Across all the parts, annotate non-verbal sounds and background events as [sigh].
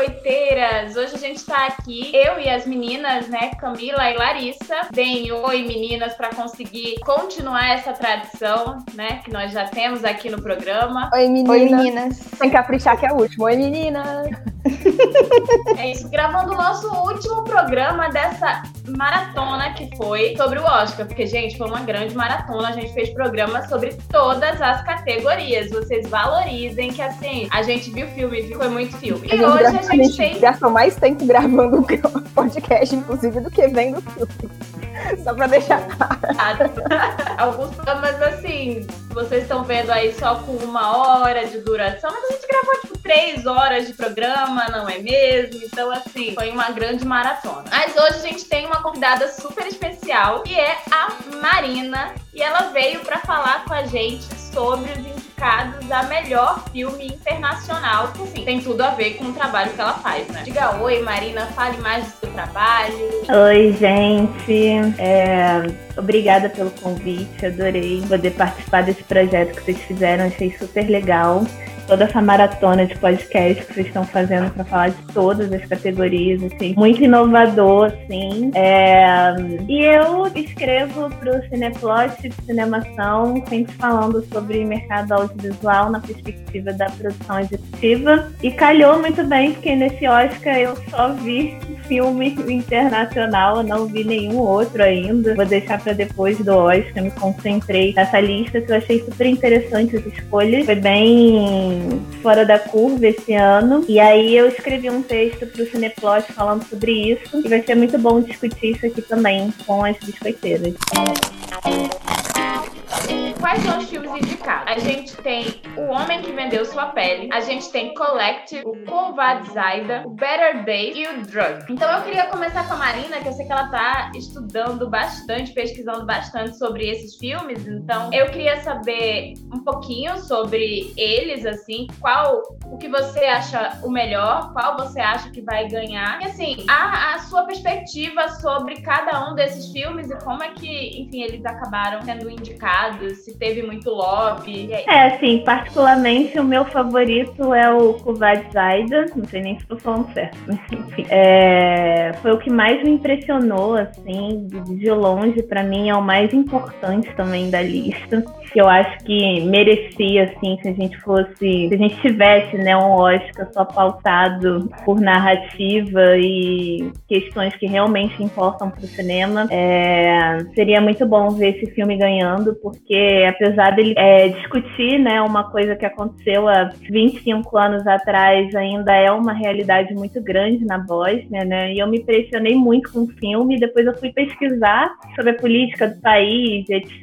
biscoiteiras! Hoje a gente está aqui, eu e as meninas, né, Camila e Larissa. Deem oi, meninas, para conseguir continuar essa tradição, né, que nós já temos aqui no programa. Oi, meninas. Oi, meninas. Tem que caprichar que é o último. Oi, meninas. É isso, gravando o nosso último programa dessa maratona que foi sobre o Oscar, porque, gente, foi uma grande maratona. A gente fez programa sobre todas as categorias. Vocês valorizem que, assim, a gente viu filme, viu? Foi muito filme. E hoje a gente, a gente tem. Gastou mais tempo gravando o [laughs] podcast, inclusive, do que vendo filme. [laughs] Só pra deixar. [laughs] Alguns programas, assim, vocês estão vendo aí só com uma hora de duração, mas a gente gravou, tipo, três horas de programa, não é mesmo? Então, assim, foi uma grande maratona. Mas hoje a gente tem uma convidada super especial, que é a Marina, e ela veio para falar com a gente sobre os indicados a melhor filme internacional, que assim, tem tudo a ver com o trabalho que ela faz, né? Diga oi, Marina, fale mais do seu trabalho. Oi, gente. É, obrigada pelo convite, adorei poder participar desse projeto que vocês fizeram, achei super legal toda essa maratona de podcast que vocês estão fazendo para falar de todas as categorias, assim, muito inovador, assim. É... E eu escrevo para o Cineplot Cinemação, sempre falando sobre mercado audiovisual na perspectiva da produção executiva. E calhou muito bem, porque nesse Oscar eu só vi [laughs] filme internacional, não vi nenhum outro ainda. Vou deixar para depois do Oscar, me concentrei nessa lista que eu achei super interessante as escolhas. Foi bem fora da curva esse ano. E aí eu escrevi um texto para o Cineplot falando sobre isso. E vai ser muito bom discutir isso aqui também com as biscoiteiras. Quais são os filmes indicados? A gente tem O Homem que Vendeu Sua Pele, a gente tem Collect, o Kovad Zaida, o Better Day e o Drug. Então eu queria começar com a Marina, que eu sei que ela tá estudando bastante, pesquisando bastante sobre esses filmes. Então eu queria saber um pouquinho sobre eles, assim, qual o que você acha o melhor, qual você acha que vai ganhar. E assim, a, a sua perspectiva sobre cada um desses filmes e como é que, enfim, eles acabaram sendo indicados se teve muito lobby. É, assim, particularmente o meu favorito é o Kuvad Zaida, não sei nem se estou falando certo, mas enfim. É, foi o que mais me impressionou, assim, de longe, para mim é o mais importante também da lista. Que eu acho que merecia, assim, se a gente fosse, se a gente tivesse, né, um Oscar só pautado por narrativa e questões que realmente importam para o cinema. É, seria muito bom ver esse filme ganhando, porque apesar dele é, discutir né, uma coisa que aconteceu há 25 anos atrás, ainda é uma realidade muito grande na Bósnia, né? E eu me impressionei muito com o filme, depois eu fui pesquisar sobre a política do país, etc.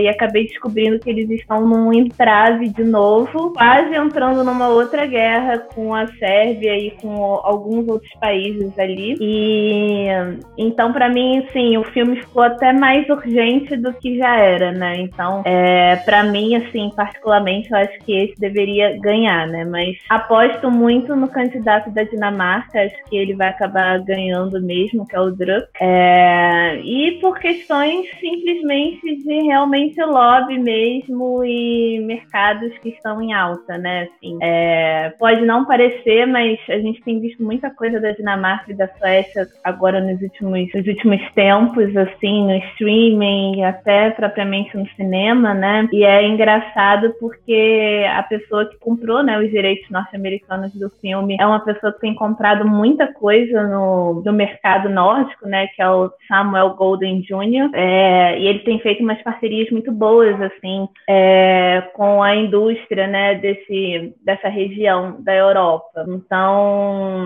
E acabei descobrindo que eles estão num entrave de novo, quase entrando numa outra guerra com a Sérvia e com alguns outros países ali. E então, para mim, sim, o filme ficou até mais urgente do que já era, né? Então, é, para mim, assim, particularmente, eu acho que esse deveria ganhar, né? Mas aposto muito no candidato da Dinamarca, acho que ele vai acabar ganhando mesmo, que é o Druk. É, e por questões simplesmente de realmente lobby mesmo e mercados que estão em alta, né? Assim, é, pode não parecer, mas a gente tem visto muita coisa da Dinamarca e da Suécia agora nos últimos, nos últimos tempos, assim, no streaming, até propriamente no cinema né? E é engraçado porque a pessoa que comprou, né, os direitos norte-americanos do filme é uma pessoa que tem comprado muita coisa no, no mercado nórdico, né? Que é o Samuel Golden Jr. É, e ele tem feito umas parcerias muito boas, assim, é, com a indústria, né, desse, dessa região da Europa. Então,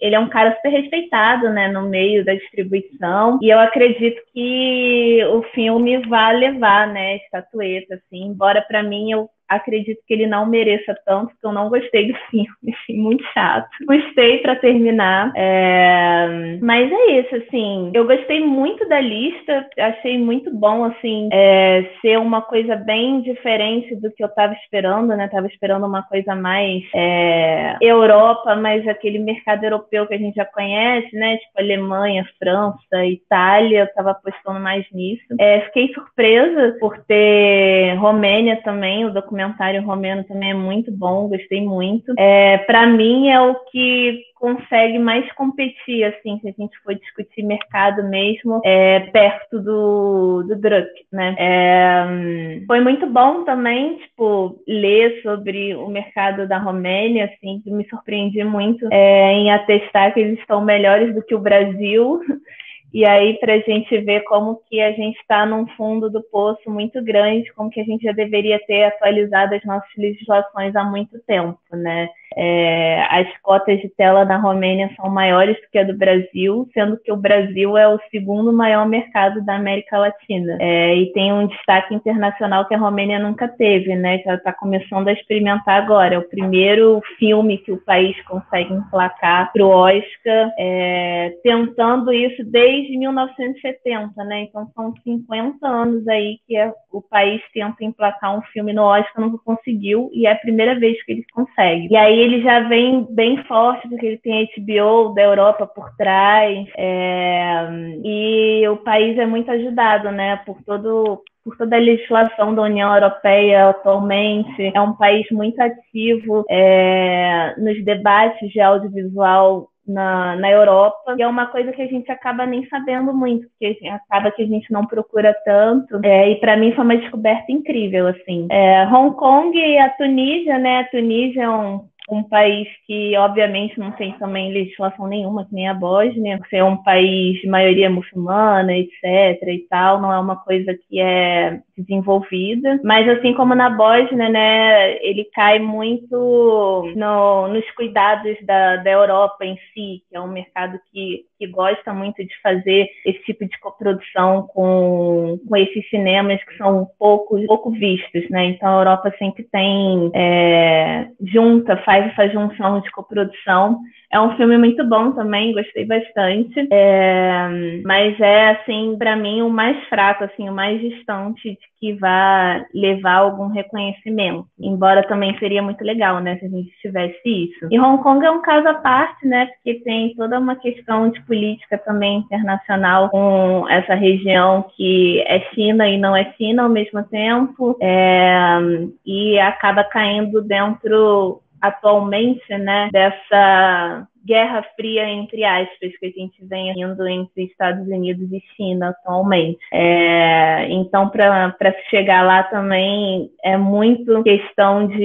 ele é um cara super respeitado, né, no meio da distribuição. E eu acredito que o filme vai levar, né, estatueta, assim, embora para mim eu acredito que ele não mereça tanto, porque eu não gostei do [laughs] filme, assim, muito chato. Gostei para terminar, é... mas é isso, assim, eu gostei muito da lista, achei muito bom, assim, é, ser uma coisa bem diferente do que eu tava esperando, né? Tava esperando uma coisa mais é, Europa, mais aquele mercado europeu que a gente já conhece, né? Tipo Alemanha, França, Itália, eu tava apostando mais nisso. É, fiquei surpresa por ter Romênia também, o documento documentário romeno também é muito bom, gostei muito. É, para mim é o que consegue mais competir, assim, se a gente for discutir mercado mesmo, é, perto do, do Druck, né? É, foi muito bom também, tipo, ler sobre o mercado da Romênia, assim, me surpreendi muito é, em atestar que eles estão melhores do que o Brasil. [laughs] E aí, para a gente ver como que a gente está num fundo do poço muito grande, como que a gente já deveria ter atualizado as nossas legislações há muito tempo, né? É, as cotas de tela na Romênia são maiores do que a do Brasil, sendo que o Brasil é o segundo maior mercado da América Latina. É, e tem um destaque internacional que a Romênia nunca teve, né? Ela está começando a experimentar agora. É o primeiro filme que o país consegue emplacar para o Oscar, é, tentando isso desde 1970, né? Então são 50 anos aí que é, o país tenta emplacar um filme no Oscar, não conseguiu, e é a primeira vez que eles conseguem. E aí ele já vem bem forte, porque ele tem a HBO da Europa por trás, é, e o país é muito ajudado, né, por todo por toda a legislação da União Europeia atualmente. É um país muito ativo é, nos debates de audiovisual na, na Europa, e é uma coisa que a gente acaba nem sabendo muito, porque acaba que a gente não procura tanto, é, e para mim foi uma descoberta incrível, assim. É, Hong Kong e a Tunísia, né, a Tunísia é um um país que, obviamente, não tem também legislação nenhuma, que nem a Bósnia, por ser um país de maioria muçulmana, etc. e tal, não é uma coisa que é desenvolvida. Mas, assim como na Bósnia, né, ele cai muito no, nos cuidados da, da Europa em si, que é um mercado que, que gosta muito de fazer esse tipo de coprodução com, com esses cinemas que são pouco, pouco vistos, né? Então, a Europa sempre tem, é, junta, faz faz essa junção de coprodução. É um filme muito bom também, gostei bastante. É, mas é, assim, para mim, o mais fraco, assim, o mais distante de que vá levar algum reconhecimento. Embora também seria muito legal, né, se a gente tivesse isso. E Hong Kong é um caso à parte, né, porque tem toda uma questão de política também internacional com essa região que é China e não é China ao mesmo tempo, é, e acaba caindo dentro atualmente, né, dessa guerra fria, entre aspas, que a gente vem indo entre Estados Unidos e China atualmente. É, então, para chegar lá também é muito questão de,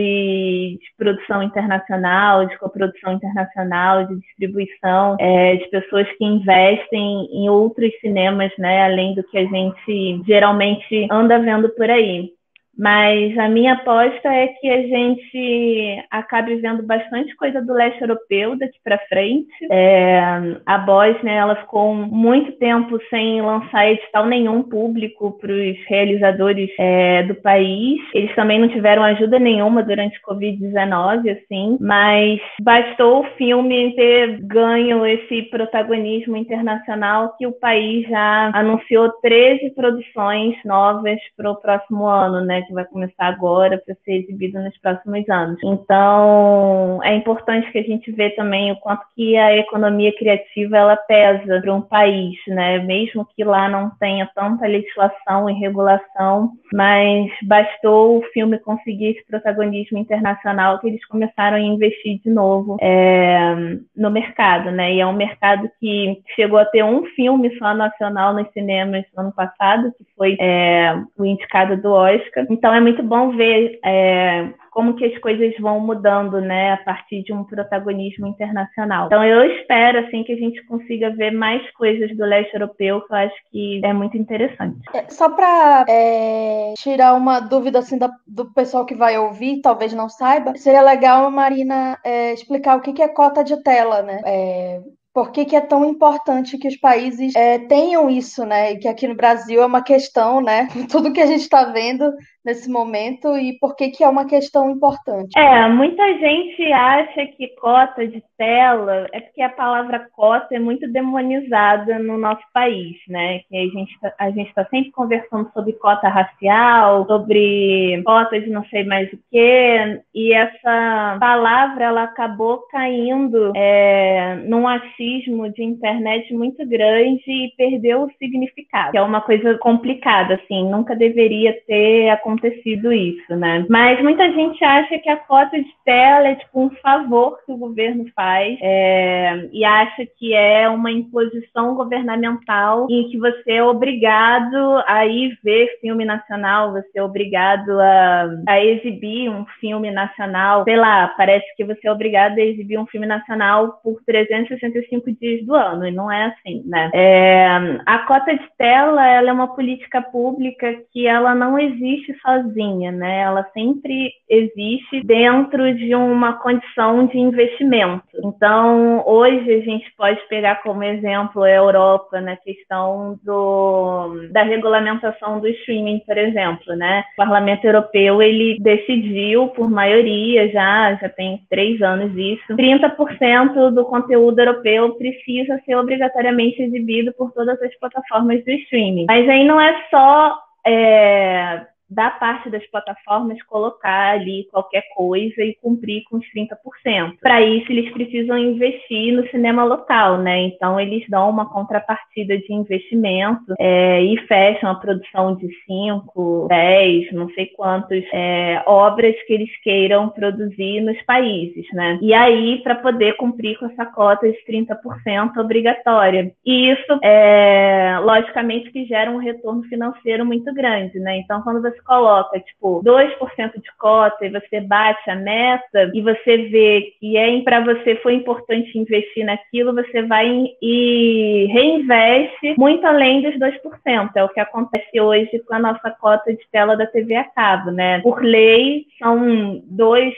de, produção internacional, de coprodução internacional, de distribuição, é, de pessoas que investem em outros cinemas, né, além do que a gente geralmente anda vendo por aí. Mas a minha aposta é que a gente acabe vendo bastante coisa do leste europeu daqui para frente. É, a Bósnia ela ficou muito tempo sem lançar edital nenhum público para os realizadores é, do país. Eles também não tiveram ajuda nenhuma durante o Covid-19, assim, mas bastou o filme ter ganho esse protagonismo internacional que o país já anunciou 13 produções novas para o próximo ano, né? Que vai começar agora para ser exibido nos próximos anos. Então, é importante que a gente vê também o quanto que a economia criativa ela pesa para um país, né? Mesmo que lá não tenha tanta legislação e regulação, mas bastou o filme conseguir esse protagonismo internacional que eles começaram a investir de novo é, no mercado, né? E é um mercado que chegou a ter um filme só nacional nos cinemas no ano passado, que foi é, o indicado do Oscar. Então é muito bom ver é, como que as coisas vão mudando, né, a partir de um protagonismo internacional. Então eu espero assim que a gente consiga ver mais coisas do leste europeu, que eu acho que é muito interessante. É, só para é, tirar uma dúvida assim da, do pessoal que vai ouvir, talvez não saiba, seria legal, Marina, é, explicar o que, que é cota de tela, né? É, por que, que, é tão importante que os países é, tenham isso, né? E que aqui no Brasil é uma questão, né? [laughs] Tudo que a gente está vendo nesse momento e por que, que é uma questão importante. É, muita gente acha que cota de tela é porque a palavra cota é muito demonizada no nosso país, né? Que a gente tá, a gente está sempre conversando sobre cota racial, sobre cota de não sei mais o que, e essa palavra ela acabou caindo é, num achismo de internet muito grande e perdeu o significado, que é uma coisa complicada, assim, nunca deveria ter acontecido acontecido isso, né? Mas muita gente acha que a cota de tela é tipo um favor que o governo faz é, e acha que é uma imposição governamental em que você é obrigado a ir ver filme nacional, você é obrigado a, a exibir um filme nacional, sei lá, parece que você é obrigado a exibir um filme nacional por 365 dias do ano, e não é assim, né? É, a cota de tela, ela é uma política pública que ela não existe sozinha, né? Ela sempre existe dentro de uma condição de investimento. Então, hoje a gente pode pegar como exemplo a Europa na questão do, da regulamentação do streaming, por exemplo, né? O Parlamento Europeu ele decidiu por maioria já, já tem três anos isso, 30% do conteúdo europeu precisa ser obrigatoriamente exibido por todas as plataformas do streaming. Mas aí não é só é, da parte das plataformas colocar ali qualquer coisa e cumprir com os 30%. Para isso, eles precisam investir no cinema local, né? Então, eles dão uma contrapartida de investimento é, e fecham a produção de 5, 10, não sei quantos é, obras que eles queiram produzir nos países, né? E aí, para poder cumprir com essa cota de 30% obrigatória. E isso, é, logicamente, que gera um retorno financeiro muito grande, né? Então, quando você coloca, tipo, 2% de cota e você bate a meta e você vê que é para você foi importante investir naquilo, você vai e reinveste muito além dos 2%. É o que acontece hoje com a nossa cota de tela da TV a cabo, né? Por lei, são 2%,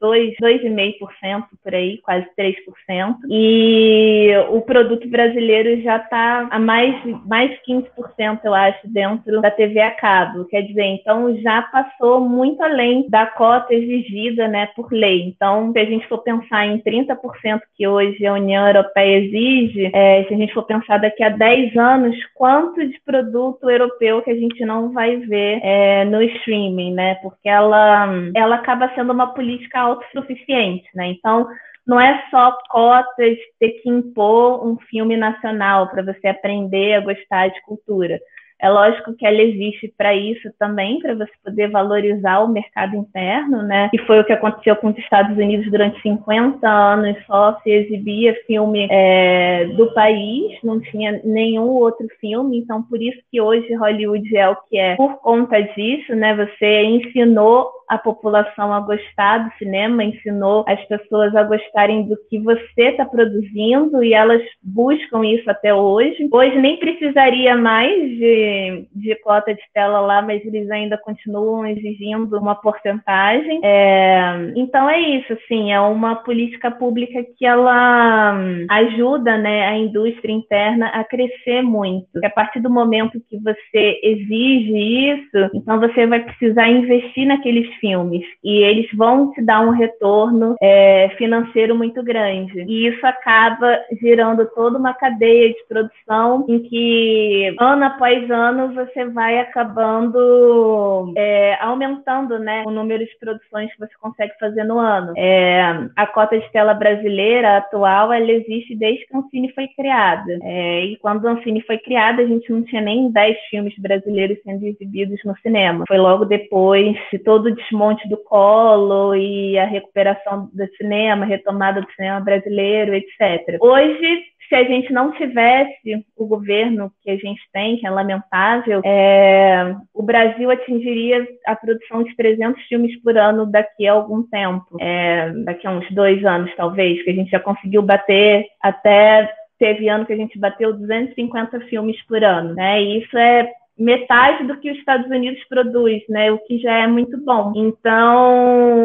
2,5% por aí, quase 3%. E o produto brasileiro já está a mais, mais 15%, eu acho, dentro da TV a cabo. Quer dizer, então já passou muito além da cota exigida né, por lei. Então, se a gente for pensar em 30% que hoje a União Europeia exige, é, se a gente for pensar daqui a 10 anos, quanto de produto europeu que a gente não vai ver é, no streaming, né? Porque ela, ela acaba sendo uma política autossuficiente, né? Então, não é só cotas ter que impor um filme nacional para você aprender a gostar de cultura. É lógico que ela existe para isso também, para você poder valorizar o mercado interno, né? E foi o que aconteceu com os Estados Unidos durante 50 anos, só se exibia filme é, do país, não tinha nenhum outro filme, então por isso que hoje Hollywood é o que é. Por conta disso, né? Você ensinou a população a gostar do cinema, ensinou as pessoas a gostarem do que você está produzindo e elas buscam isso até hoje. Hoje nem precisaria mais de, de cota de tela lá, mas eles ainda continuam exigindo uma porcentagem. É, então é isso, assim, é uma política pública que ela ajuda né, a indústria interna a crescer muito. A partir do momento que você exige isso, então você vai precisar investir naqueles filmes e eles vão te dar um retorno é, financeiro muito grande. E isso acaba gerando toda uma cadeia de produção em que ano após ano você vai acabando é, aumentando né, o número de produções que você consegue fazer no ano. É, a cota de tela brasileira atual ela existe desde que a Ancine foi criada. É, e quando a Ancine foi criada, a gente não tinha nem 10 filmes brasileiros sendo exibidos no cinema. Foi logo depois de todo o desmonte do colo e a recuperação do cinema, retomada do cinema brasileiro, etc. Hoje, se a gente não tivesse o governo que a gente tem, que é lamentável, é, o Brasil atingiria a produção de 300 filmes por ano daqui a algum tempo, é, daqui a uns dois anos, talvez, que a gente já conseguiu bater até teve ano que a gente bateu 250 filmes por ano, né? E isso é metade do que os Estados Unidos produz, né? O que já é muito bom. Então,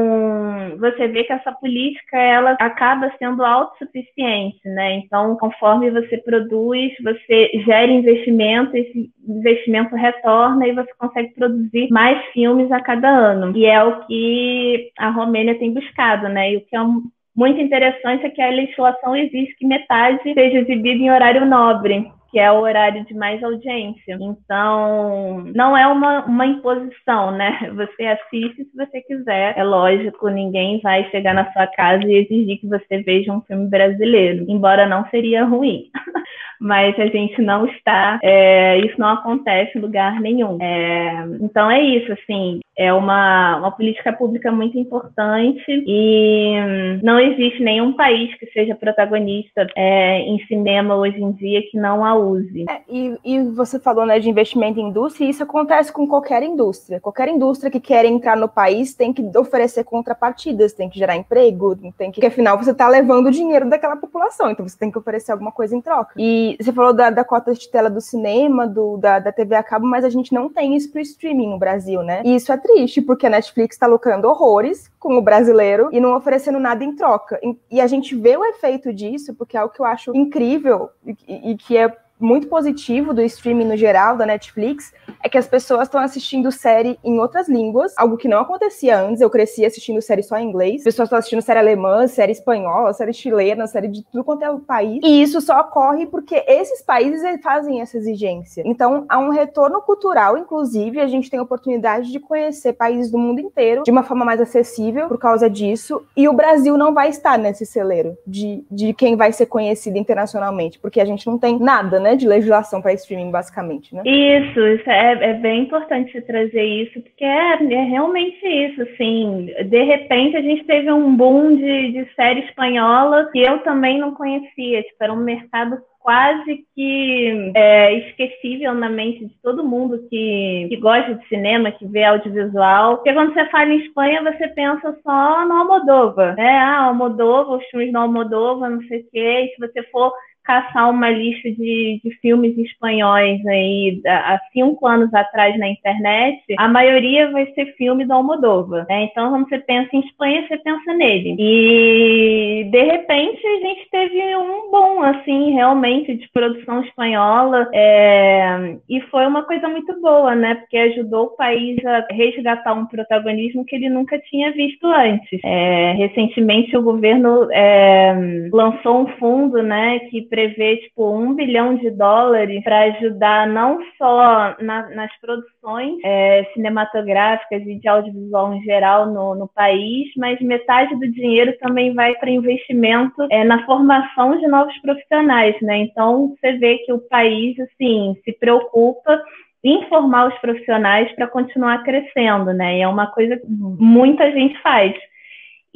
você vê que essa política ela acaba sendo autossuficiente, né? Então, conforme você produz, você gera investimento, esse investimento retorna e você consegue produzir mais filmes a cada ano. E é o que a Romênia tem buscado, né? E o que é um muito interessante é que a legislação exige que metade seja exibida em horário nobre que é o horário de mais audiência. Então, não é uma, uma imposição, né? Você assiste se você quiser. É lógico, ninguém vai chegar na sua casa e exigir que você veja um filme brasileiro, embora não seria ruim. [laughs] mas a gente não está, é, isso não acontece em lugar nenhum. É, então é isso, assim, é uma, uma política pública muito importante e não existe nenhum país que seja protagonista é, em cinema hoje em dia que não a use. É, e, e, você falou né, de investimento em indústria, e isso acontece com qualquer indústria. Qualquer indústria que quer entrar no país tem que oferecer contrapartidas, tem que gerar emprego, tem que, porque afinal você está levando o dinheiro daquela população, então você tem que oferecer alguma coisa em troca. E você falou da, da cota de tela do cinema, do, da, da TV a cabo, mas a gente não tem isso para o streaming no Brasil, né? E isso é triste, porque a Netflix está lucrando horrores com o brasileiro e não oferecendo nada em troca. E a gente vê o efeito disso, porque é algo que eu acho incrível e, e que é muito positivo do streaming no geral, da Netflix, é que as pessoas estão assistindo série em outras línguas, algo que não acontecia antes. Eu cresci assistindo série só em inglês. As pessoas estão assistindo série alemã, série espanhola, série chilena, série de tudo quanto é o país. E isso só ocorre porque esses países fazem essa exigência. Então, há um retorno cultural, inclusive, a gente tem a oportunidade de conhecer países do mundo inteiro de uma forma mais acessível por causa disso. E o Brasil não vai estar nesse celeiro de, de quem vai ser conhecido internacionalmente, porque a gente não tem nada, né? Né, de legislação para streaming, basicamente, né? Isso, isso é, é bem importante você trazer isso, porque é, é, realmente isso, assim, de repente a gente teve um boom de, de série espanhola que eu também não conhecia, tipo, era um mercado quase que é, esquecível na mente de todo mundo que, que gosta de cinema, que vê audiovisual. Porque quando você fala em Espanha, você pensa só no Almodóvar, né? Ah, Almodóvar, os filmes do Almodóvar, não sei o quê. E se você for caçar uma lista de, de filmes espanhóis aí há cinco anos atrás na internet, a maioria vai ser filme do Almodóvar. Né? Então, quando você pensa em Espanha, você pensa nele. E de repente a gente teve um bom, assim, realmente de produção espanhola. É... E foi uma coisa muito boa, né? Porque ajudou o país a resgatar um protagonismo que ele nunca tinha visto antes. É... Recentemente o governo é... lançou um fundo, né, que prevê tipo um bilhão de dólares para ajudar não só na, nas produções é, cinematográficas e de audiovisual em geral no, no, país, mas metade do dinheiro também vai para investimento é, na formação de novos profissionais, né? Então você vê que o país assim se preocupa em formar os profissionais para continuar crescendo, né? E é uma coisa que muita gente faz.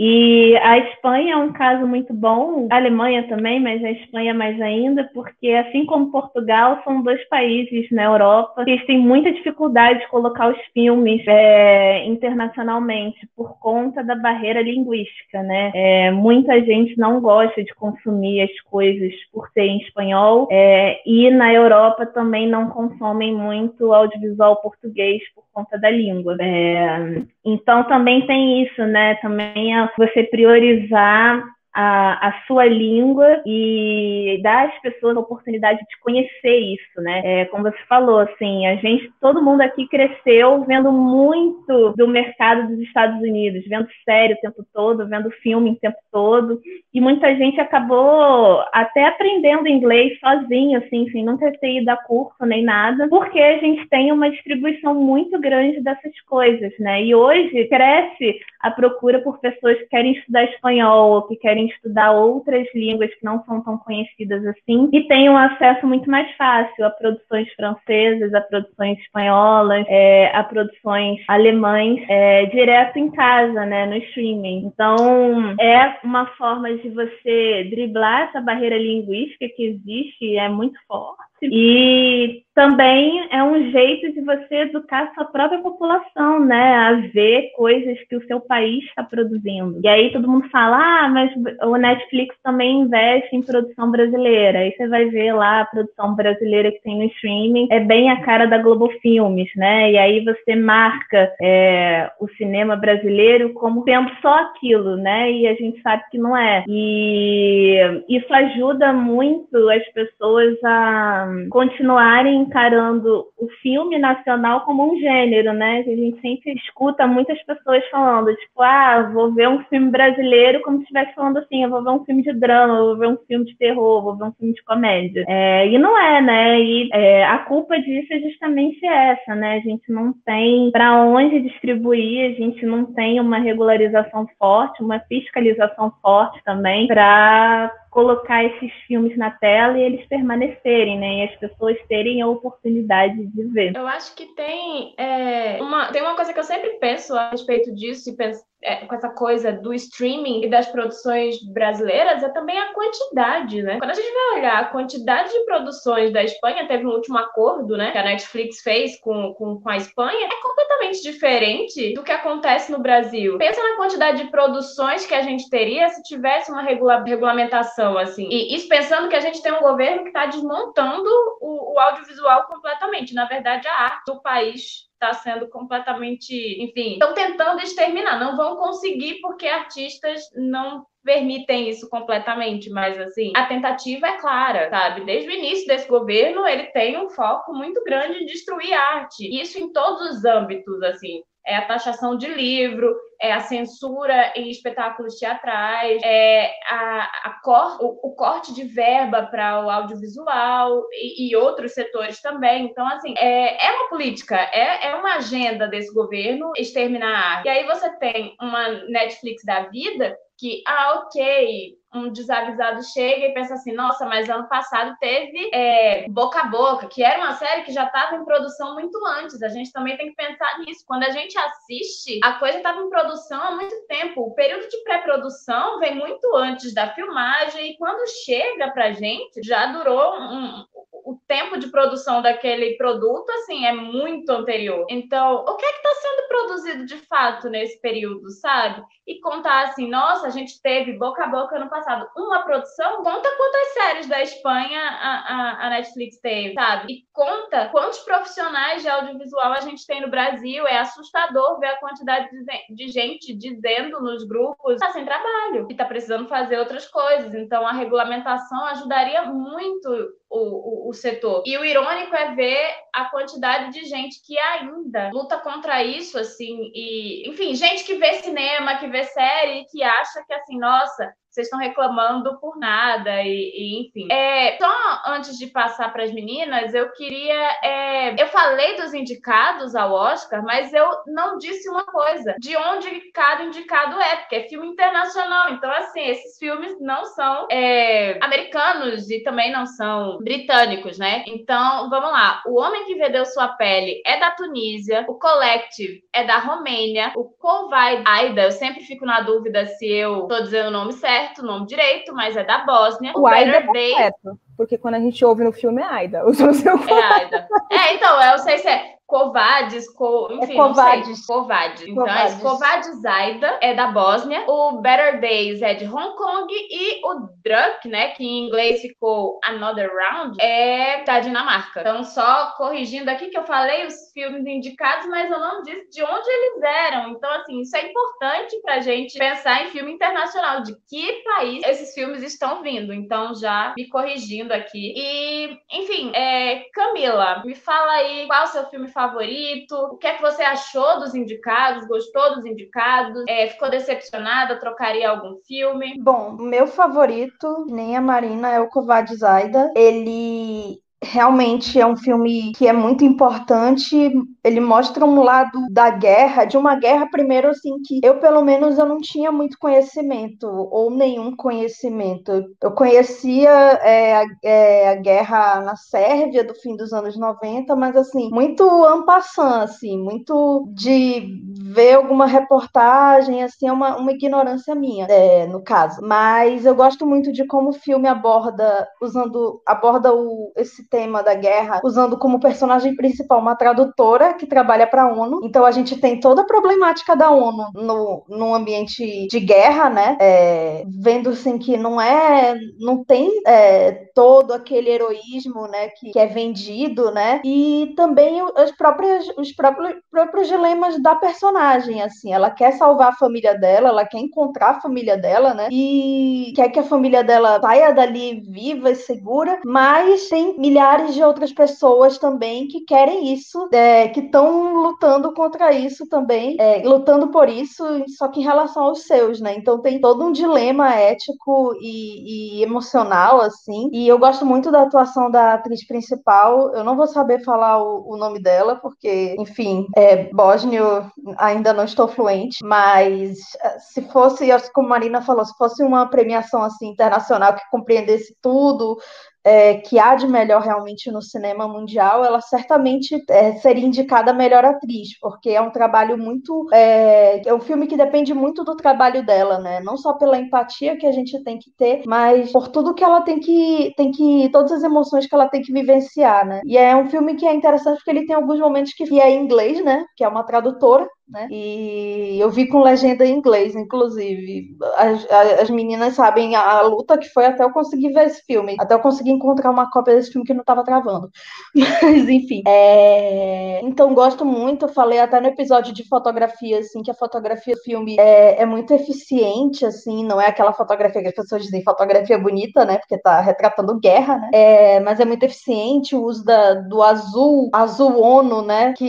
E a Espanha é um caso muito bom, a Alemanha também, mas a Espanha mais ainda, porque assim como Portugal, são dois países na Europa que têm muita dificuldade de colocar os filmes é, internacionalmente por conta da barreira linguística, né? É, muita gente não gosta de consumir as coisas por ser em espanhol é, e na Europa também não consomem muito audiovisual português por conta da língua. É, então também tem isso, né? Também a você priorizar a, a sua língua e dar às pessoas a oportunidade de conhecer isso, né? É, como você falou, assim, a gente, todo mundo aqui cresceu vendo muito do mercado dos Estados Unidos, vendo série o tempo todo, vendo filme o tempo todo, e muita gente acabou até aprendendo inglês sozinho, assim, sem nunca ter ido a curso nem nada, porque a gente tem uma distribuição muito grande dessas coisas, né? E hoje cresce a procura por pessoas que querem estudar espanhol, que querem estudar outras línguas que não são tão conhecidas assim e têm um acesso muito mais fácil a produções francesas, a produções espanholas, é, a produções alemães, é, direto em casa, né, no streaming. Então, é uma forma de você driblar essa barreira linguística que existe, é muito forte e também é um jeito de você educar sua própria população, né? A ver coisas que o seu país está produzindo. E aí todo mundo fala, ah, mas o Netflix também investe em produção brasileira. Aí você vai ver lá a produção brasileira que tem no streaming. É bem a cara da Globo Filmes, né? E aí você marca é, o cinema brasileiro como sendo só aquilo, né? E a gente sabe que não é. E isso ajuda muito as pessoas a continuarem encarando o filme nacional como um gênero, né? A gente sempre escuta muitas pessoas falando, tipo, ah, vou ver um filme brasileiro como se estivesse falando assim, eu vou ver um filme de drama, eu vou ver um filme de terror, vou ver um filme de comédia. É, e não é, né? E é, a culpa disso é justamente essa, né? A gente não tem para onde distribuir, a gente não tem uma regularização forte, uma fiscalização forte também para colocar esses filmes na tela e eles permanecerem, né? E as pessoas terem a oportunidade de ver. Eu acho que tem, é, uma, tem uma coisa que eu sempre penso a respeito disso e penso, é, com essa coisa do streaming e das produções brasileiras é também a quantidade, né? Quando a gente vai olhar a quantidade de produções da Espanha, teve um último acordo, né, que a Netflix fez com, com, com a Espanha, é completamente diferente do que acontece no Brasil. Pensa na quantidade de produções que a gente teria se tivesse uma regula regulamentação, assim. E isso pensando que a gente tem um governo que está desmontando o, o audiovisual completamente. Na verdade, a arte do país está sendo completamente, enfim, estão tentando exterminar, não vão conseguir porque artistas não permitem isso completamente, mas assim, a tentativa é clara, sabe? Desde o início desse governo, ele tem um foco muito grande em destruir arte. Isso em todos os âmbitos, assim é a taxação de livro, é a censura em espetáculos teatrais, é a, a cor, o, o, corte de verba para o audiovisual e, e, outros setores também. Então, assim, é, é uma política, é, é uma agenda desse governo exterminar a arte. E aí você tem uma Netflix da vida que, ah, ok, um desavisado chega e pensa assim, nossa, mas ano passado teve é, Boca a Boca, que era uma série que já estava em produção muito antes. A gente também tem que pensar nisso. Quando a gente assiste, a coisa estava em produção há muito tempo. O período de pré-produção vem muito antes da filmagem e quando chega pra gente, já durou um, o tempo de produção daquele produto, assim, é muito anterior. Então, o que é que está sendo produzido de fato nesse período, sabe? E contar assim, nossa, a gente teve boca a boca no passado uma produção, conta quantas séries da Espanha a, a, a Netflix teve, sabe? E conta quantos profissionais de audiovisual a gente tem no Brasil. É assustador ver a quantidade de, de gente dizendo nos grupos tá sem trabalho e tá precisando fazer outras coisas. Então, a regulamentação ajudaria muito o, o, o, setor. E o irônico é ver a quantidade de gente que ainda luta contra isso, assim, e, enfim, gente que vê cinema, que vê série, que acha que, assim, nossa, vocês estão reclamando por nada, e, e enfim. É, só antes de passar para as meninas, eu queria. É, eu falei dos indicados ao Oscar, mas eu não disse uma coisa: de onde cada indicado é, porque é filme internacional. Então, assim, esses filmes não são é, americanos e também não são britânicos, né? Então, vamos lá. O Homem que Vendeu Sua Pele é da Tunísia, o Collective é da Romênia, o Kovai Aida, eu sempre fico na dúvida se eu estou dizendo o nome certo certo, o nome direito, mas é da Bósnia. O, o Aida é Day... certo, porque quando a gente ouve no filme é Aida. [laughs] O seu... É Aida. É, então, eu sei se é Covades, co... É enfim, é Covades. Covades. Então, é Covades Aida é da Bósnia, o Better Days é de Hong Kong e o Druk, né, que em inglês ficou Another Round, é da Dinamarca. Então, só corrigindo aqui que eu falei os filmes indicados, mas eu não disse de onde eles eram. Então, assim, isso é importante pra gente pensar em filme internacional, de que país esses filmes estão vindo. Então, já me corrigindo aqui. E, enfim, é, Camila, me fala aí qual é o seu filme favorito favorito? O que é que você achou dos indicados? Gostou dos indicados? É, ficou decepcionada? Trocaria algum filme? Bom, meu favorito, nem a Marina, é o Kovad Zaida. Ele realmente é um filme que é muito importante. Ele mostra um lado da guerra, de uma guerra primeiro assim que eu pelo menos eu não tinha muito conhecimento ou nenhum conhecimento. Eu conhecia é, a, é, a, guerra na Sérvia do fim dos anos 90, mas assim muito ampassant, assim, muito de ver alguma reportagem, assim é uma, uma ignorância minha, é, no caso. Mas eu gosto muito de como o filme aborda usando aborda o, esse tema da guerra, usando como personagem principal uma tradutora que trabalha para a ONU. Então a gente tem toda a problemática da ONU no, no ambiente de guerra, né? É, vendo assim que não é, não tem é, todo aquele heroísmo, né, que, que, é vendido, né? E também os próprios, os próprios, próprios dilemas da personagem, assim. Ela quer salvar a família dela, ela quer encontrar a família dela, né? E quer que a família dela saia dali viva e segura, mas tem milhares milhares de outras pessoas também que querem isso, é, que estão lutando contra isso também, é, lutando por isso, só que em relação aos seus, né? Então tem todo um dilema ético e, e emocional, assim. E eu gosto muito da atuação da atriz principal. Eu não vou saber falar o, o nome dela, porque, enfim, é, bósnio ainda não estou fluente, mas eh, se fosse, como a Marina falou, se fosse uma premiação assim internacional que compreendesse tudo, é, que há de melhor realmente no cinema mundial, ela certamente é, seria indicada a melhor atriz, porque é um trabalho muito. É, é, um filme que depende muito do trabalho dela, né? Não só pela empatia que a gente tem que ter, mas por tudo que ela tem que. tem que. todas as emoções que ela tem que vivenciar, né? E é um filme que é interessante porque ele tem alguns momentos que é em inglês, né? Que é uma tradutora né? E eu vi com legenda em inglês, inclusive. As, as meninas sabem a, a, luta que foi até eu conseguir ver esse filme, até eu conseguir encontrar uma cópia desse filme que não estava travando. [laughs] Mas, enfim. É... Então, gosto muito. falei até no episódio de fotografia, assim, que a fotografia do filme é, é muito eficiente, assim, não é aquela fotografia que as pessoas dizem fotografia bonita, né? Porque tá retratando guerra, né? É, mas é muito eficiente o uso da, do azul, azul ONU, né? Que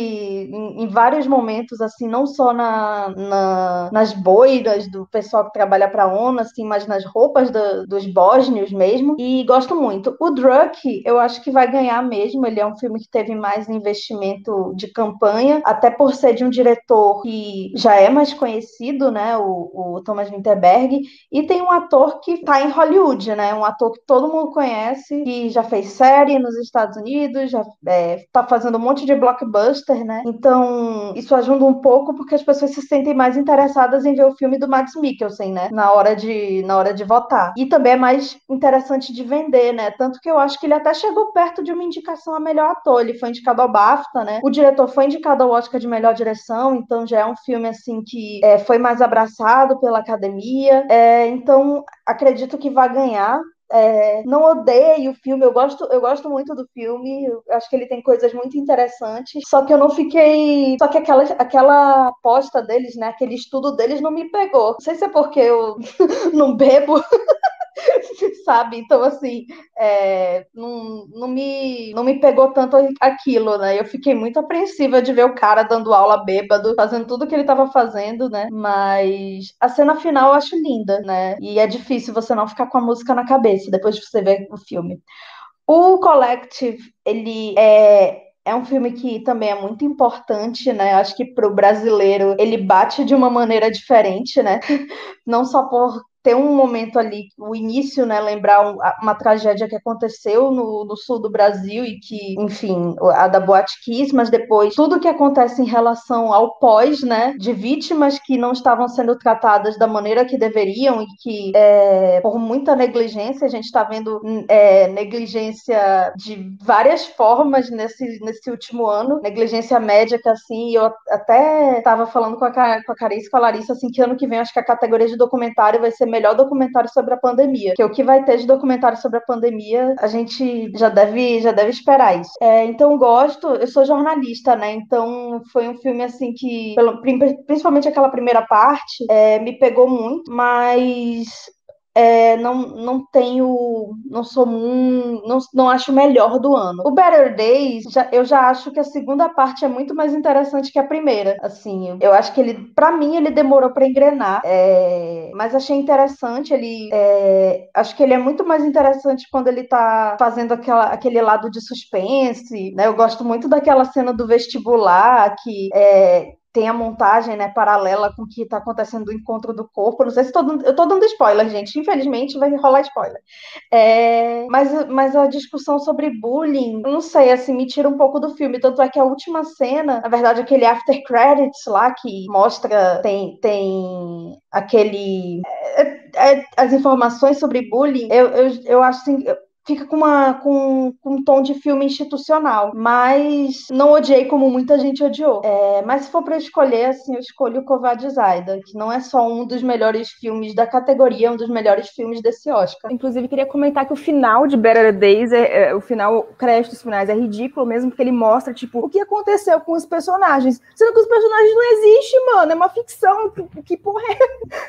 em, em vários momentos, assim, não só na, na, nas boiras do pessoal que trabalha para a ONU, assim, mas nas roupas do, dos bósnios mesmo. E gosto muito. O Druck, eu acho que vai ganhar mesmo. Ele é um filme que teve mais investimento de campanha, até por ser de um diretor que já é mais conhecido, né? O, o Thomas Winterberg. E tem um ator que está em Hollywood, né? Um ator que todo mundo conhece, que já fez série nos Estados Unidos, já é, tá fazendo um monte de blockbuster, né? Então, isso ajuda um pouco pouco porque as pessoas se sentem mais interessadas em ver o filme do Mads Mikkelsen, né? Na hora de, na hora de votar. E também é mais interessante de vender, né? Tanto que eu acho que ele até chegou perto de uma indicação a melhor ator. Ele foi indicado ao BAFTA, né? O diretor foi indicado ao Oscar de melhor direção, então já é um filme assim que é, foi mais abraçado pela academia. É, então acredito que vai ganhar. É, não odeio o filme, eu gosto, eu gosto muito do filme, acho que ele tem coisas muito interessantes, só que eu não fiquei. Só que aquela, aquela aposta deles, né? Aquele estudo deles não me pegou. Não sei se é porque eu [laughs] não bebo. [laughs] [laughs] sabe? Então, assim, é, não, não, me, não me pegou tanto aquilo, né? Eu fiquei muito apreensiva de ver o cara dando aula bêbado, fazendo tudo que ele estava fazendo, né? Mas a cena final eu acho linda, né? E é difícil você não ficar com a música na cabeça depois de você ver o filme. O Collective, ele é é um filme que também é muito importante, né? Acho que para o brasileiro ele bate de uma maneira diferente, né? [laughs] Não só por ter um momento ali, o início, né, lembrar um, uma tragédia que aconteceu no, no, sul do Brasil e que, enfim, a da Boate Kiss, mas depois tudo que acontece em relação ao pós, né, de vítimas que não estavam sendo tratadas da maneira que deveriam e que, é, por muita negligência, a gente está vendo é, negligência de várias formas nesse, nesse último ano, negligência médica, assim, eu até estava falando com a, com a Carice, com a Larissa, assim, que ano que vem acho que a categoria de documentário vai ser melhor documentário sobre a pandemia. Que o que vai ter de documentário sobre a pandemia, a gente já deve, já deve esperar isso. É, então, gosto, eu sou jornalista, né? Então, foi um filme assim que, principalmente aquela primeira parte, é, me pegou muito, mas é, não, não tenho, não sou um, não, não acho o melhor do ano. O Better Days, já, eu já acho que a segunda parte é muito mais interessante que a primeira. Assim, eu acho que ele, para mim, ele demorou para engrenar, é, mas achei interessante. Ele, é, acho que ele é muito mais interessante quando ele tá fazendo aquela, aquele lado de suspense, né? Eu gosto muito daquela cena do vestibular que é, tem a montagem né, paralela com o que está acontecendo do encontro do corpo. Não sei se tô dando, eu estou dando spoiler, gente. Infelizmente vai rolar spoiler. É, mas, mas a discussão sobre bullying, não sei, assim, me tira um pouco do filme. Tanto é que a última cena, na verdade, aquele after credits lá que mostra, tem, tem aquele. É, é, as informações sobre bullying, eu, eu, eu acho assim fica com, uma, com, com, um tom de filme institucional, mas não odiei como muita gente odiou. É, mas se for para escolher, assim, eu escolho o Covarde Zaida, que não é só um dos melhores filmes da categoria, um dos melhores filmes desse Oscar. Inclusive, queria comentar que o final de Better Days, é, é, o final, créditos finais, é ridículo mesmo, porque ele mostra, tipo, o que aconteceu com os personagens. Sendo que os personagens não existem, mano, é uma ficção. Que, que porra é?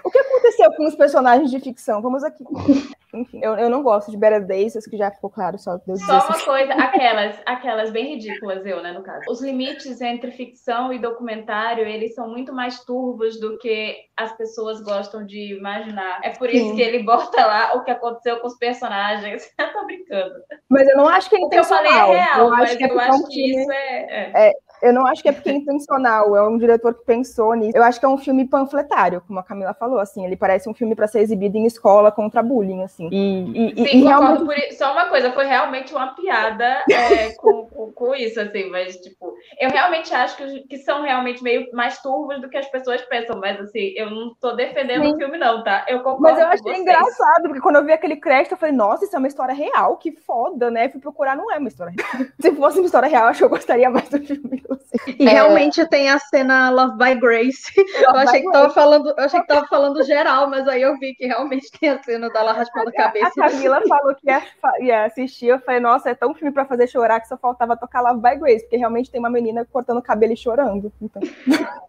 O que aconteceu com os personagens de ficção? Vamos aqui. [laughs] Enfim, eu, eu não gosto de Better Days, que já ficou claro só Deus Só uma coisa, [laughs] aquelas, aquelas bem ridículas, eu, né, no caso. Os limites entre ficção e documentário, eles são muito mais turvos do que as pessoas gostam de imaginar. É por isso Sim. que ele bota lá o que aconteceu com os personagens. [laughs] Eu tô brincando. Mas eu não acho que é O que eu falei é real, eu mas acho que é eu porque é acho que isso é... é. Eu não acho que é porque é intencional, é um diretor que pensou nisso. Eu acho que é um filme panfletário, como a Camila falou, assim, ele parece um filme para ser exibido em escola contra bullying, assim. E, e, Sim, e realmente por. Só uma coisa, foi realmente uma piada é, [laughs] com, com, com isso, assim, mas, tipo, eu realmente acho que, que são realmente meio mais turvos do que as pessoas pensam, mas, assim, eu não tô defendendo Sim. o filme, não, tá? Eu concordo Mas eu achei engraçado, porque quando eu vi aquele crédito, eu falei, nossa, isso é uma história real, que foda, né? Fui procurar, não é uma história real. [laughs] Se fosse uma história real, acho que eu gostaria mais do filme. Assim. [laughs] E É. realmente tem a cena Love by Grace. [laughs] Eu achei que tava falando, eu achei que tava falando geral, mas aí eu vi que realmente tem a cena dela raspando a A cabeça. Camila falou que ia, ia assistir, eu falei, nossa, é tão filme pra fazer chorar que só faltava tocar Love by Grace, porque realmente tem uma menina cortando o cabelo e chorando. Então. [laughs]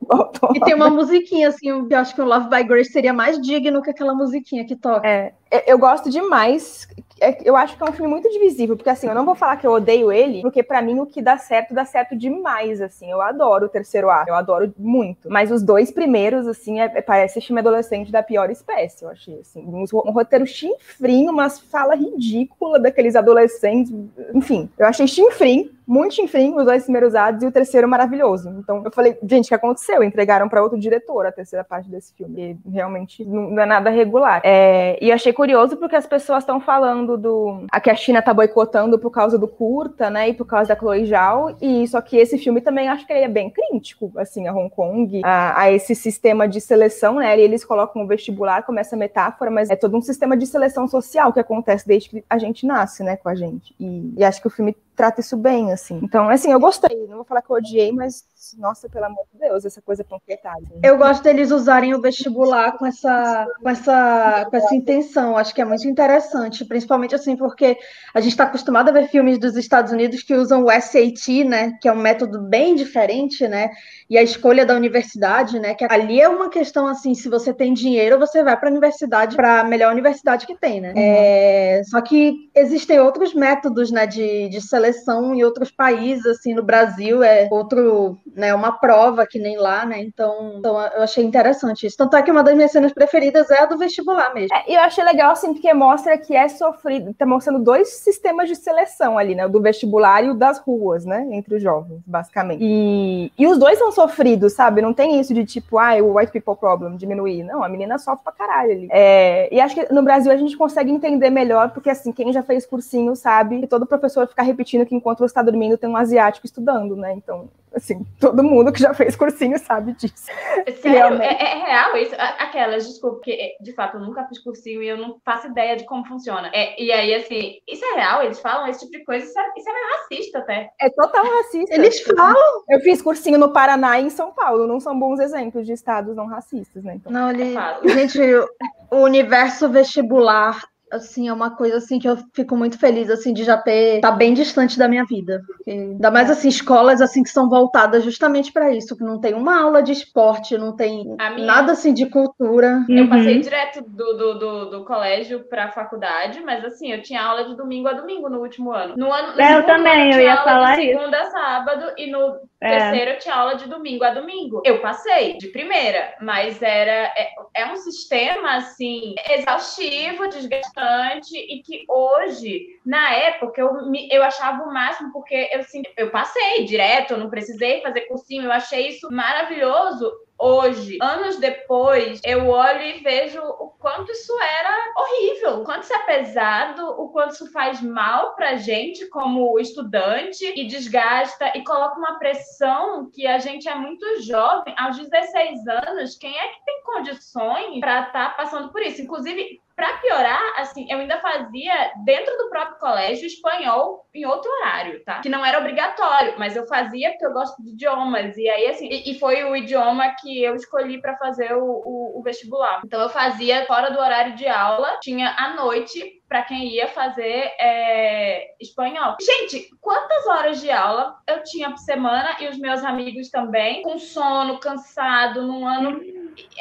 E tem uma musiquinha assim, eu acho que o Love by Grace seria mais digno que aquela musiquinha que toca. É, eu gosto demais. É- Eu acho que é um filme muito divisível, porque assim, eu não vou falar que eu odeio ele, porque pra mim o que dá certo, dá certo demais, assim. Eu adoro o terceiro ato, eu adoro muito. Mas os dois primeiros, assim, é- parece filme adolescente da pior espécie, eu achei, assim. Um, um roteiro chinfrim, umas falas ridículas daqueles adolescentes. Enfim, eu achei chinfrim, muito chinfrim, os dois primeiros atos, e o terceiro maravilhoso. Então, eu falei, gente, o que aconteceu? Entregaram pra outro diretor a terceira parte desse filme. E realmente não, é nada regular. É, e eu achei curioso porque as pessoas estão falando do. A que a China tá boicotando por causa do curta, né? E por causa da Chloe Zhao. E só que esse filme também acho que ele é bem crítico, assim, a Hong Kong, a, a esse sistema de seleção, né? E eles colocam o vestibular como essa metáfora, mas é todo um sistema de seleção social que acontece desde que a gente nasce, né, com a gente. E, e acho que o filme trata isso bem, assim. Então, assim, eu gostei. Não vou falar que eu odiei, mas, nossa, pelo amor de Deus, essa coisa panfletária. assim. Eu gosto deles usarem o vestibular com essa, com essa, com essa intenção. Acho que é muito interessante, principalmente assim, porque a gente está acostumado a ver filmes dos Estados Unidos que usam o SAT, né? Que é um método bem diferente, né? E a escolha da universidade, né? Que ali é uma questão assim, se você tem dinheiro, você vai para a universidade, para a melhor universidade que tem, né? É, só que existem outros métodos, né? De, de seleção em outros países, assim, no Brasil é outro, né? Uma prova que nem lá, né? Então, então eu achei interessante isso. Tanto é que uma das minhas cenas preferidas é a do vestibular mesmo. É, eu achei legal, assim, porque mostra que é sofrido, tá mostrando dois sistemas de seleção ali, né? O do vestibular e o das ruas, né? Entre os jovens, basicamente. E, e os dois são sofridos, sabe? Não tem isso de tipo, ah, o white people problem, diminuir. Não, a menina sofre pra caralho ali. É, e acho que no Brasil a gente consegue entender melhor, porque assim, quem já fez cursinho sabe que todo professor fica repetindo que enquanto você tá dormindo tem um asiático estudando, né? Então, assim, todo mundo que já fez cursinho sabe disso. Sério? Realmente. É, é real isso? Aquelas, desculpa, porque de fato eu nunca fiz cursinho e eu não faço ideia de como funciona. É, e aí, assim, isso é real? Eles falam esse tipo de coisa? Isso é, isso é meio racista até. É total racista. Eles falam. Eu fiz cursinho no Paraná e em São Paulo, não são bons exemplos de estados não racistas, né? Então, Não, ele... Fato. Gente, o universo vestibular, assim, é uma coisa assim que eu fico muito feliz, assim, de já ter... Tá bem distante da minha vida. Porque, ainda mais, assim, escolas, assim, que são voltadas justamente para isso, que não tem uma aula de esporte, não tem minha- nada, assim, de cultura. Eu Uhum. passei direto do, do, do, do colégio pra faculdade, mas assim, eu tinha aula de domingo a domingo no último ano. No ano no É, eu segundo também, ano, eu tinha ia aula falar de isso. segunda a sábado e no É. terceiro eu tinha aula de domingo a domingo. Eu passei de primeira, mas era é, é um sistema assim exaustivo, desgastante e que hoje, na época, eu, me, eu achava o máximo porque eu assim, eu passei direto, eu não precisei fazer cursinho, eu achei isso maravilhoso hoje, anos depois, eu olho e vejo o quanto isso era horrível, o quanto isso é pesado, o quanto isso faz mal pra gente como estudante e desgasta e coloca uma pressão que a gente é muito jovem, aos 16 anos, quem é que tem condições para estar passando por isso? Inclusive, para piorar, assim, eu ainda fazia dentro do próprio colégio espanhol em outro horário, tá? Que não era obrigatório, mas eu fazia porque eu gosto de idiomas. E aí, assim, e, e foi o idioma que eu escolhi para fazer o, o, o vestibular. Então eu fazia fora do horário de aula, tinha à noite para quem ia fazer é, espanhol. Gente, quantas horas de aula eu tinha por semana e os meus amigos também, com sono, cansado, num ano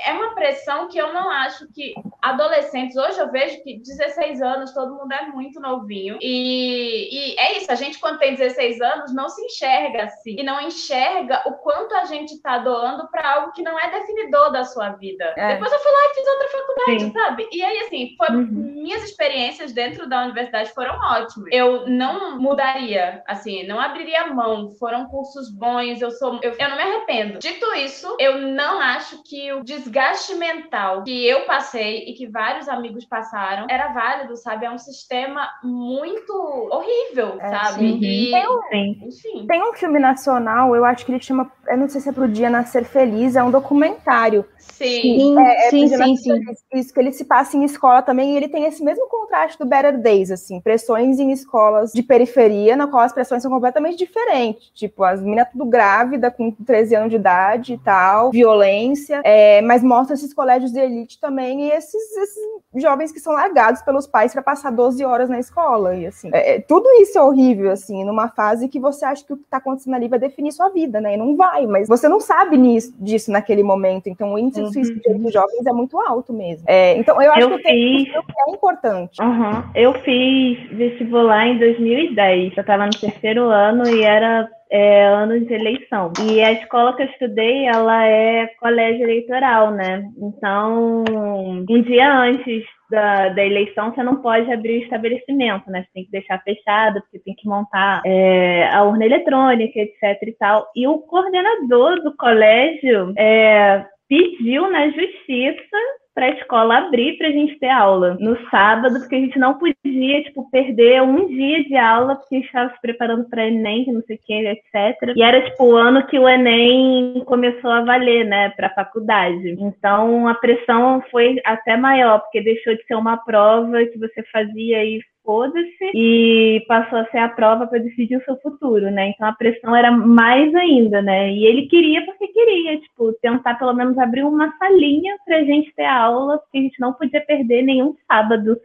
é uma pressão que eu não acho que adolescentes, hoje eu vejo que 16 anos todo mundo é muito novinho. E, e é isso, a gente quando tem 16 anos não se enxerga assim. E não enxerga o quanto a gente está doando para algo que não é definidor da sua vida. É. Depois eu fui lá e fiz outra faculdade, Sim. sabe? E aí, assim, foi, uhum. minhas experiências dentro da universidade foram ótimas. Eu não mudaria, assim, não abriria mão. Foram cursos bons, eu sou. Eu, eu não me arrependo. Dito isso, eu não acho que o desgaste mental que eu passei e que vários amigos passaram era válido, sabe? É um sistema muito horrível, é, sabe? Sim. E, tem, um, enfim. tem um filme nacional, eu acho que ele chama, eu não sei se é pro Dia Nascer Feliz, é um documentário. Sim, é, é sim, sim, sim. Isso, que ele se passa em escola também, e ele tem esse mesmo contraste do Better Days, assim, pressões em escolas de periferia, na qual as pressões são completamente diferentes. Tipo, as meninas tudo grávida, com 13 anos de idade e tal, violência, é, mas mostra esses colégios de elite também e esses, esses jovens que são largados pelos pais para passar 12 horas na escola. E assim, é, é, tudo isso é horrível, assim, numa fase que você acha que o que está acontecendo ali vai definir sua vida, né? E não vai, mas você não sabe nisso, disso naquele momento. Então, o índice uhum. de suicídio dos jovens é muito alto mesmo. É, então, eu acho eu que fiz... é importante. Uhum. Eu fiz vestibular em 2010. Eu estava no terceiro ano e era é, ano de eleição. E a escola que eu estudei, ela é colégio eleitoral, né? Então, um dia antes da, da eleição, você não pode abrir o estabelecimento, né? Você tem que deixar fechado, porque tem que montar é, a urna eletrônica, etc e tal. E o coordenador do colégio é, pediu na justiça para a escola abrir para a gente ter aula no sábado, porque a gente não podia, tipo, perder um dia de aula, porque a gente estava se preparando para Enem, não sei o que, etc. E era, tipo, o ano que o Enem começou a valer, né, para faculdade. Então, a pressão foi até maior, porque deixou de ser uma prova que você fazia e foda-se e passou a ser a prova para decidir o seu futuro, né? Então a pressão era mais ainda, né? E ele queria porque queria, tipo, tentar pelo menos abrir uma salinha para a gente ter aula, porque a gente não podia perder nenhum sábado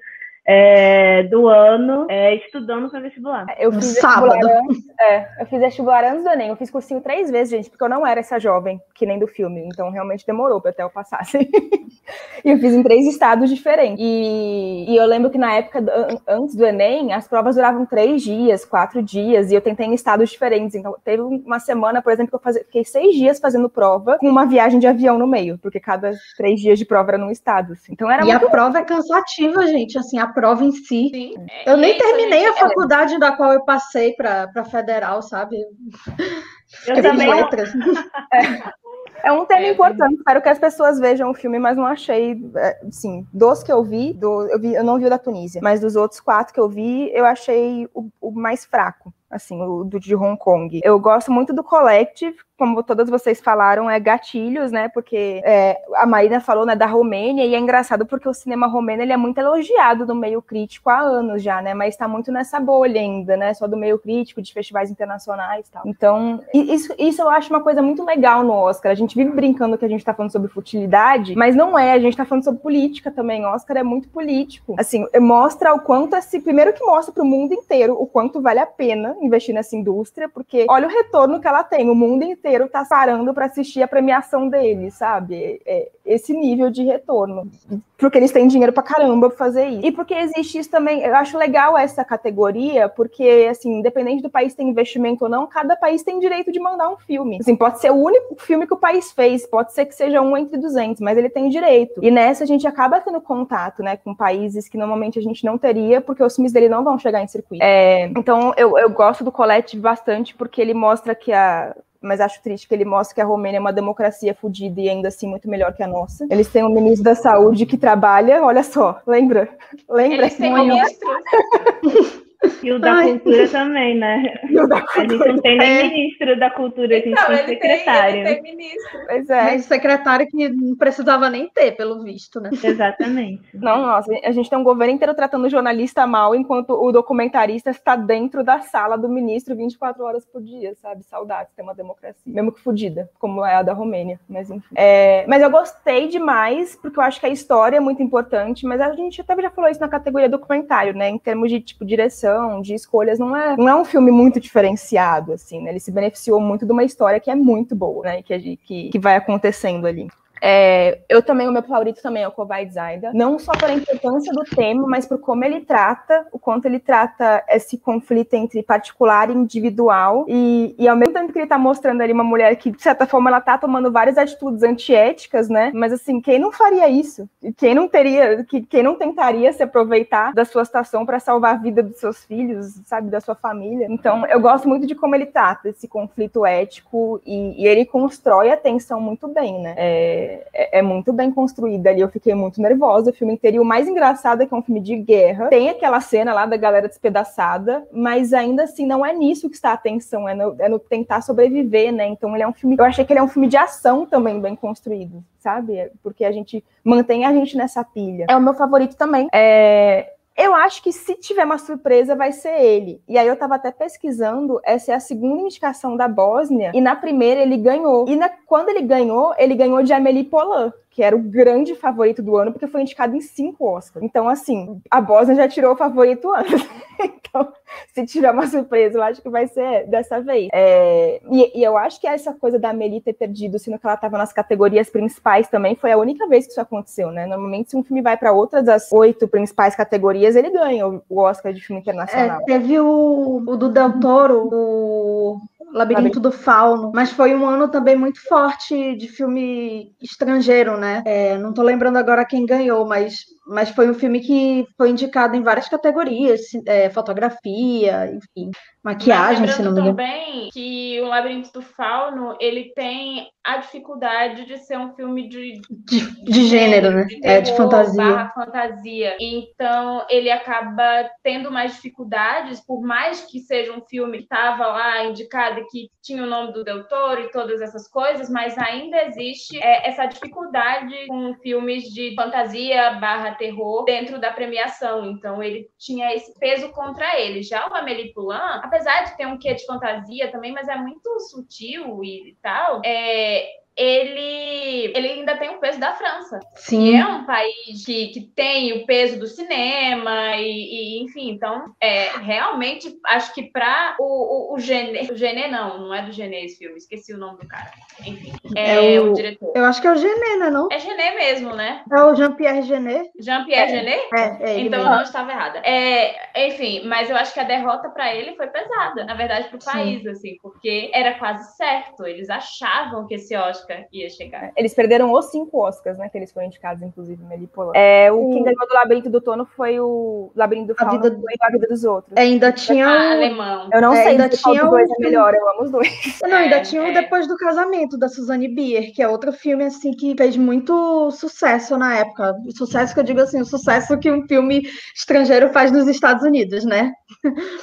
é, do ano é, estudando para vestibular. Eu fiz vestibular antes, é, eu fiz vestibular antes do Enem, eu fiz cursinho três vezes, gente, porque eu não era essa jovem, que nem do filme, então realmente demorou para até eu passar. [laughs] Assim. e eu fiz em três estados diferentes. E, e eu lembro que na época, antes do Enem, as provas duravam três dias, quatro dias, e eu tentei em estados diferentes. Então, teve uma semana, por exemplo, que eu fazia, fiquei seis dias fazendo prova, com uma viagem de avião no meio, porque cada três dias de prova era num estado. Assim. Então era E a prova é cansativa, gente, assim, a prova em si. Sim. Eu nem é terminei a faculdade é. da qual eu passei para federal, sabe? Eu [laughs] também. Letras. É. [laughs] é. um tema é, importante. Espero que as pessoas vejam o filme, mas não achei. Sim, dos que eu vi, do, eu vi, eu não vi o da Tunísia, mas dos outros quatro que eu vi, eu achei o, o mais fraco assim, o do de Hong Kong. Eu gosto muito do Collective, como todas vocês falaram, é gatilhos, né? Porque é, a Marina falou né, da Romênia, e é engraçado porque o cinema romeno ele é muito elogiado no meio crítico há anos já, né? Mas está muito nessa bolha ainda, né? Só do meio crítico, de festivais internacionais e tal. Então, isso, isso eu acho uma coisa muito legal no Oscar. A gente vive brincando que a gente está falando sobre futilidade, mas não é, a gente está falando sobre política também. O Oscar é muito político. Assim, mostra o quanto esse. Primeiro que mostra para o mundo inteiro o quanto vale a pena investir nessa indústria, porque olha o retorno que ela tem. O mundo inteiro inteiro tá parando para assistir a premiação dele, sabe? É, esse nível de retorno. Porque eles têm dinheiro para caramba pra fazer isso. E porque existe isso também, eu acho legal essa categoria, porque, assim, independente do país ter investimento ou não, cada país tem direito de mandar um filme. Assim, pode ser o único filme que o país fez, pode ser que seja um entre 200, mas ele tem direito. E nessa a gente acaba tendo contato, né, com países que normalmente a gente não teria, porque os filmes dele não vão chegar em circuito. É, então, eu, eu gosto do Colette bastante, porque ele mostra que a, mas acho triste que ele mostra que a Romênia é uma democracia fodida e ainda assim muito melhor que a nossa. Eles têm um ministro da saúde que trabalha, olha só, lembra? Lembra? Eles têm um ministro. [laughs] E o da Ai. cultura também, né? E o da cultura. A gente não tem nem é. ministro da cultura, a gente então, tem secretário. Tem, tem ministro. Pois é. Mas secretário que não precisava nem ter, pelo visto, né? Exatamente. Não, nossa, a gente tem um governo inteiro tratando o jornalista mal, enquanto o documentarista está dentro da sala do ministro 24 horas por dia, sabe? Saudades, tem uma democracia. Mesmo que fodida, como é a da Romênia, mas enfim. É, mas eu gostei demais, porque eu acho que a história é muito importante, mas a gente até já falou isso na categoria documentário, né? Em termos de, tipo, direção, de escolhas, não é, não é um filme muito diferenciado, assim, né? Ele se beneficiou muito de uma história que é muito boa, né? Que, que, que vai acontecendo ali. É, eu também, o meu favorito também é o Kovai Zaida, não só pela importância do tema, mas por como ele trata, o quanto ele trata esse conflito entre particular e individual, e, e ao mesmo tempo que ele tá mostrando ali uma mulher que, de certa forma, ela tá tomando várias atitudes antiéticas, né, mas assim, quem não faria isso? Quem não teria, quem não tentaria se aproveitar da sua situação para salvar a vida dos seus filhos, sabe, da sua família? Então, eu gosto muito de como ele trata esse conflito ético e, e ele constrói a tensão muito bem, né, é, é, é muito bem construído ali, eu fiquei muito nervosa o filme inteiro, e o mais engraçado é que é um filme de guerra, tem aquela cena lá da galera despedaçada, mas ainda assim não é nisso que está a atenção, é no, é no tentar sobreviver, né? Então ele é um filme. Eu achei que ele é um filme de ação também bem construído, sabe? Porque a gente mantém a gente nessa pilha. É o meu favorito também. É, eu acho que se tiver uma surpresa, vai ser ele. E aí eu tava até pesquisando, essa é a segunda indicação da Bósnia, e na primeira ele ganhou. E na, quando ele ganhou, ele ganhou de Amélie Poulain que era o grande favorito do ano, porque foi indicado em cinco Oscars. Então, assim, a Bosnia já tirou o favorito antes. [laughs] então, se tiver uma surpresa, eu acho que vai ser dessa vez. É, e, e, eu acho que essa coisa da Amelie ter perdido, sendo que ela estava nas categorias principais também, foi a única vez que isso aconteceu, né? Normalmente, se um filme vai para outras das oito principais categorias, ele ganha o Oscar de filme internacional. É, teve o, o do Del Toro, o Labirinto do Fauno, mas foi um ano também muito forte de filme estrangeiro, né? É, não tô lembrando agora quem ganhou, mas, mas foi um filme que foi indicado em várias categorias, é, fotografia, enfim, maquiagem, se não me engano. também que o Labirinto do Fauno, ele tem a dificuldade de ser um filme de... De, de gênero, né? De terror, é, de fantasia. fantasia. Então, ele acaba tendo mais dificuldades, por mais que seja um filme que estava lá indicado que tinha o nome do Del Toro e todas essas coisas, mas ainda existe é, essa dificuldade com filmes de fantasia barra terror dentro da premiação. Então ele tinha esse peso contra ele. Já o Amélie Poulain, apesar de ter um quê de fantasia também, mas é muito sutil e tal, é, ele, ele ainda tem o peso da França. Sim. É um país que, que tem o peso do cinema, e, e enfim, então, é, realmente, acho que para o, o, o Gené, o Gené não, não é do Gené esse filme, esqueci o nome do cara. Enfim, é, é o, o, diretor. Eu acho que é o Gené, não é não? É Gené mesmo, né? É o Jean-Pierre Gené. Jean-Pierre é, Gené? É, é Então eu não estava errada. É, enfim, mas eu acho que a derrota para ele foi pesada, na verdade, para o país, assim, porque era quase certo, eles achavam que esse Oscar Oscar ia chegar. Eles perderam os cinco Oscars, né? Que eles foram indicados, inclusive, Melipolã. É, o, o quem ganhou do Labirinto do Tono foi o Labirinto do Fauno, a vida, do... a vida dos outros. É, ainda tinha o... alemão. Eu não é, sei ainda tinha o dois é melhor, eu amo os dois. [laughs] Não, ainda é, tinha o é. Depois do Casamento, da Suzanne Bier, que é outro filme, assim, que fez muito sucesso na época. O sucesso que eu digo assim, o sucesso que um filme estrangeiro faz nos Estados Unidos, né?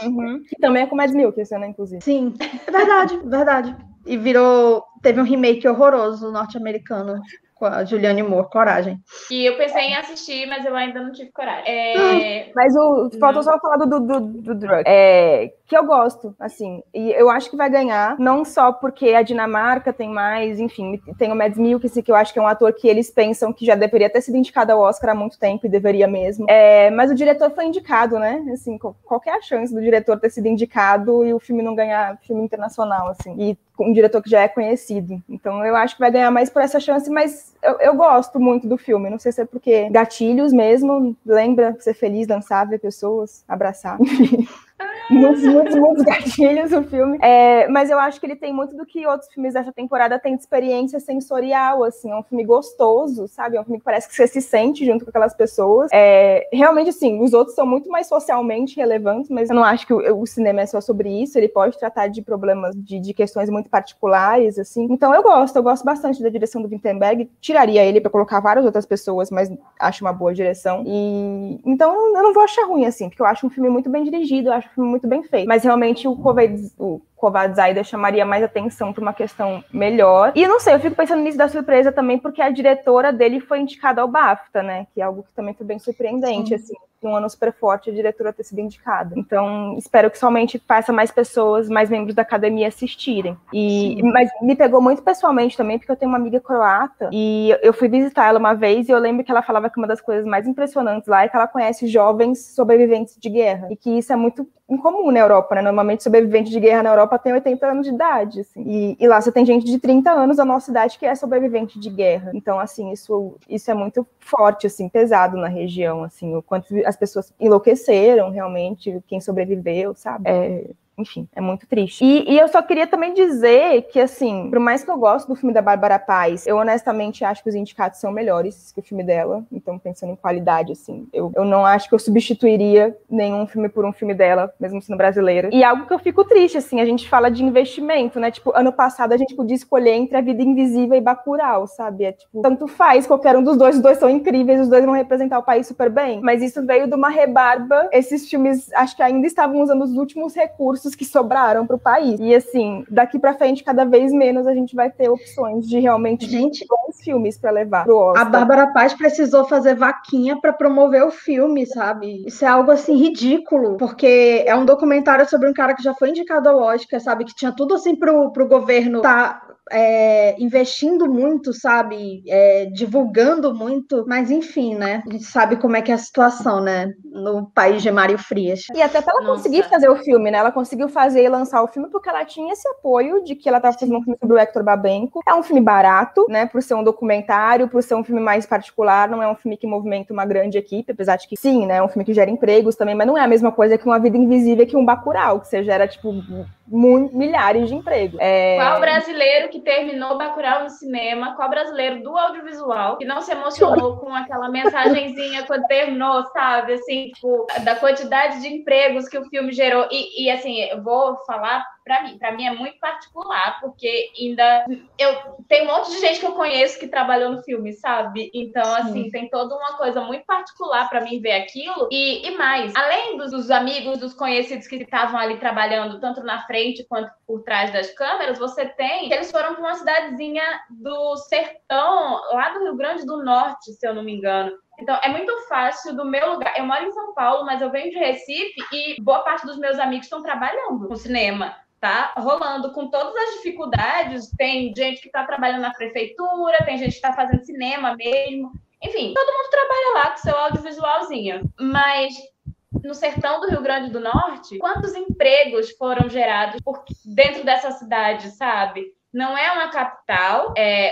Uhum. Que também é com Mads Mikkelsen, né, inclusive. Sim, é verdade, verdade. E virou teve um remake horroroso norte-americano com a Juliane Moore, Coragem. E eu pensei em assistir, mas eu ainda não tive coragem. É... Mas o faltou só falar do, do, do Drug. É, que eu gosto, assim. E eu acho que vai ganhar, não só porque a Dinamarca tem mais, enfim, tem o Mads Mikkelsen, que eu acho que é um ator que eles pensam que já deveria ter sido indicado ao Oscar há muito tempo e deveria mesmo. É, mas o diretor foi indicado, né? Assim, qual é a chance do diretor ter sido indicado e o filme não ganhar filme internacional, assim? E um diretor que já é conhecido. Então eu acho que vai ganhar mais por essa chance, mas eu, eu gosto muito do filme. Não sei se é porque gatilhos mesmo, lembra ser feliz, dançar, ver pessoas, abraçar, [laughs] muitos, muitos, muitos gatilhos o filme. É, mas eu acho que ele tem muito do que outros filmes dessa temporada têm de experiência sensorial, assim. É um filme gostoso, sabe? É um filme que parece que você se sente junto com aquelas pessoas. É, realmente, assim, os outros são muito mais socialmente relevantes, mas eu não acho que o, o cinema é só sobre isso. Ele pode tratar de problemas, de, de, questões muito particulares, assim. Então eu gosto, eu gosto bastante da direção do Wittenberg. Tiraria ele para colocar várias outras pessoas, mas acho uma boa direção. E então eu não vou achar ruim, assim, porque eu acho um filme muito bem dirigido, eu acho um filme muito bem feito. Mas realmente o Covid, o chamaria mais atenção para uma questão melhor. E eu não sei, eu fico pensando nisso da surpresa também, porque a diretora dele foi indicada ao BAFTA, né? Que é algo que também foi bem surpreendente, Sim. assim um ano super forte a diretora ter sido indicada. Então, espero que somente faça mais pessoas, mais membros da academia assistirem. E, mas me pegou muito pessoalmente também, porque eu tenho uma amiga croata e eu fui visitar ela uma vez e eu lembro que ela falava que uma das coisas mais impressionantes lá é que ela conhece jovens sobreviventes de guerra e que isso é muito incomum na Europa, né? Normalmente sobrevivente de guerra na Europa tem 80 anos de idade, assim. E, e, lá você tem gente de 30 anos da nossa idade que é sobrevivente de guerra. Então, assim, isso, isso é muito forte, assim, pesado na região, assim, o quanto as pessoas enlouqueceram realmente, quem sobreviveu, sabe? É, enfim, é muito triste. E, e, eu só queria também dizer que, assim, por mais que eu goste do filme da Bárbara Paz, eu honestamente acho que os indicados são melhores que o filme dela. Então, pensando em qualidade, assim, eu, eu não acho que eu substituiria nenhum filme por um filme dela, mesmo sendo brasileira. E algo que eu fico triste, assim, a gente fala de investimento, né? Tipo, ano passado a gente podia escolher entre A Vida Invisível e Bacurau, sabe? É tipo, tanto faz, qualquer um dos dois, os dois são incríveis, os dois vão representar o país super bem. Mas isso veio de uma rebarba. Esses filmes, acho que ainda estavam usando os últimos recursos recursos que sobraram para o país. E assim, daqui para frente, cada vez menos a gente vai ter opções de realmente gente, bons filmes para levar pro Oscar. A Bárbara Paz precisou fazer vaquinha para promover o filme, sabe? Isso é algo assim ridículo, porque é um documentário sobre um cara que já foi indicado ao Oscar, sabe? Que tinha tudo assim pro, pro governo tá é, investindo muito, sabe? É, divulgando muito, mas enfim, né? A gente sabe como é que é a situação, né? No país de Mário Frias. E até pra ela Nossa. conseguir fazer o filme, né? Ela conseguiu fazer e lançar o filme porque ela tinha esse apoio de que ela estava fazendo um filme sobre o Hector Babenco. É um filme barato, né? Por ser um documentário, por ser um filme mais particular, não é um filme que movimenta uma grande equipe, apesar de que sim, né? É um filme que gera empregos também, mas não é a mesma coisa que uma vida invisível que um Bacurau, que você gera, tipo, milhares de empregos. É... Qual brasileiro que terminou Bacurau no cinema? Qual brasileiro do audiovisual que não se emocionou com aquela mensagenzinha quando terminou, sabe? Assim, tipo, da quantidade de empregos que o filme gerou. E, e assim, eu vou falar para mim, para mim é muito particular, porque ainda eu tem um monte de gente que eu conheço que trabalhou no filme, sabe? Então, assim, Sim. tem toda uma coisa muito particular para mim ver aquilo. E, e mais, além dos, dos amigos, dos conhecidos que estavam ali trabalhando, tanto na frente quanto por trás das câmeras, você tem que eles foram para uma cidadezinha do sertão, lá do Rio Grande do Norte, se eu não me engano. Então, é muito fácil do meu lugar. Eu moro em São Paulo, mas eu venho de Recife e boa parte dos meus amigos estão trabalhando com cinema tá rolando com todas as dificuldades. Tem gente que está trabalhando na prefeitura, tem gente que está fazendo cinema mesmo. Enfim, todo mundo trabalha lá com seu audiovisualzinho. Mas no sertão do Rio Grande do Norte, quantos empregos foram gerados por dentro dessa cidade, sabe? Não é uma capital, é,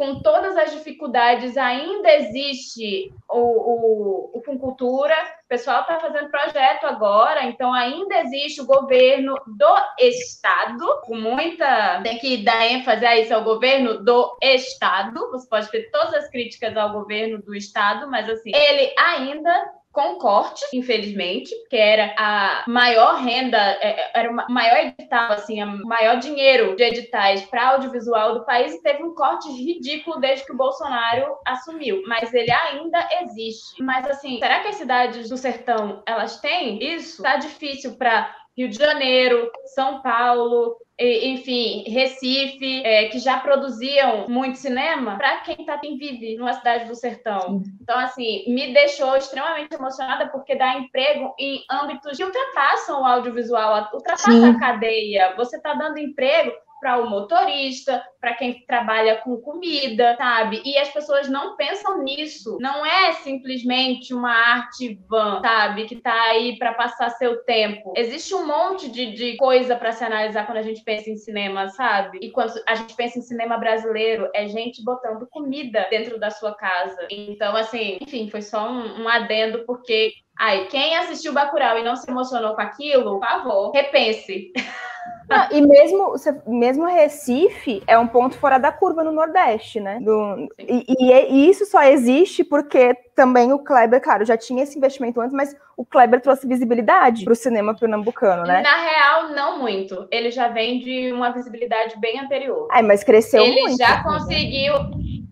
com todas as dificuldades, ainda existe o, o, Cultura. O pessoal está fazendo projeto agora, então ainda existe o governo do Estado, com muita. Tem que dar ênfase a isso, é o governo do Estado. Você pode ter todas as críticas ao governo do Estado, mas assim, ele ainda com corte, infelizmente, que era a maior renda, é, é, era o maior edital, assim, o maior dinheiro de editais para audiovisual do país e teve um corte ridículo desde que o Bolsonaro assumiu. Mas ele ainda existe. Mas assim, será que as cidades do sertão elas têm isso? Tá difícil para Rio de Janeiro, São Paulo, enfim, Recife, é, que já produziam muito cinema, para quem tá quem vive numa cidade do sertão. Então, assim, me deixou extremamente emocionada porque dá emprego em âmbitos que ultrapassam o audiovisual, ultrapassam Sim. a cadeia. Você está dando emprego para o motorista, para quem trabalha com comida, sabe? E as pessoas não pensam nisso. Não é simplesmente uma arte van, sabe? Que tá aí para passar seu tempo. Existe um monte de, de coisa para se analisar quando a gente pensa em cinema, sabe? E quando a gente pensa em cinema brasileiro, é gente botando comida dentro da sua casa. Então, assim, enfim, foi só um, um adendo, porque Ai, quem assistiu Bacurau e não se emocionou com aquilo, por favor, repense. [laughs] Não, e mesmo, mesmo Recife é um ponto fora da curva no Nordeste, né? Do, e, e, e, isso só existe porque também o Kleber, claro, já tinha esse investimento antes, mas o Kleber trouxe visibilidade para o cinema pernambucano, né? Na real, não muito. Ele já vem de uma visibilidade bem anterior. Ai, mas cresceu Ele muito. Ele já conseguiu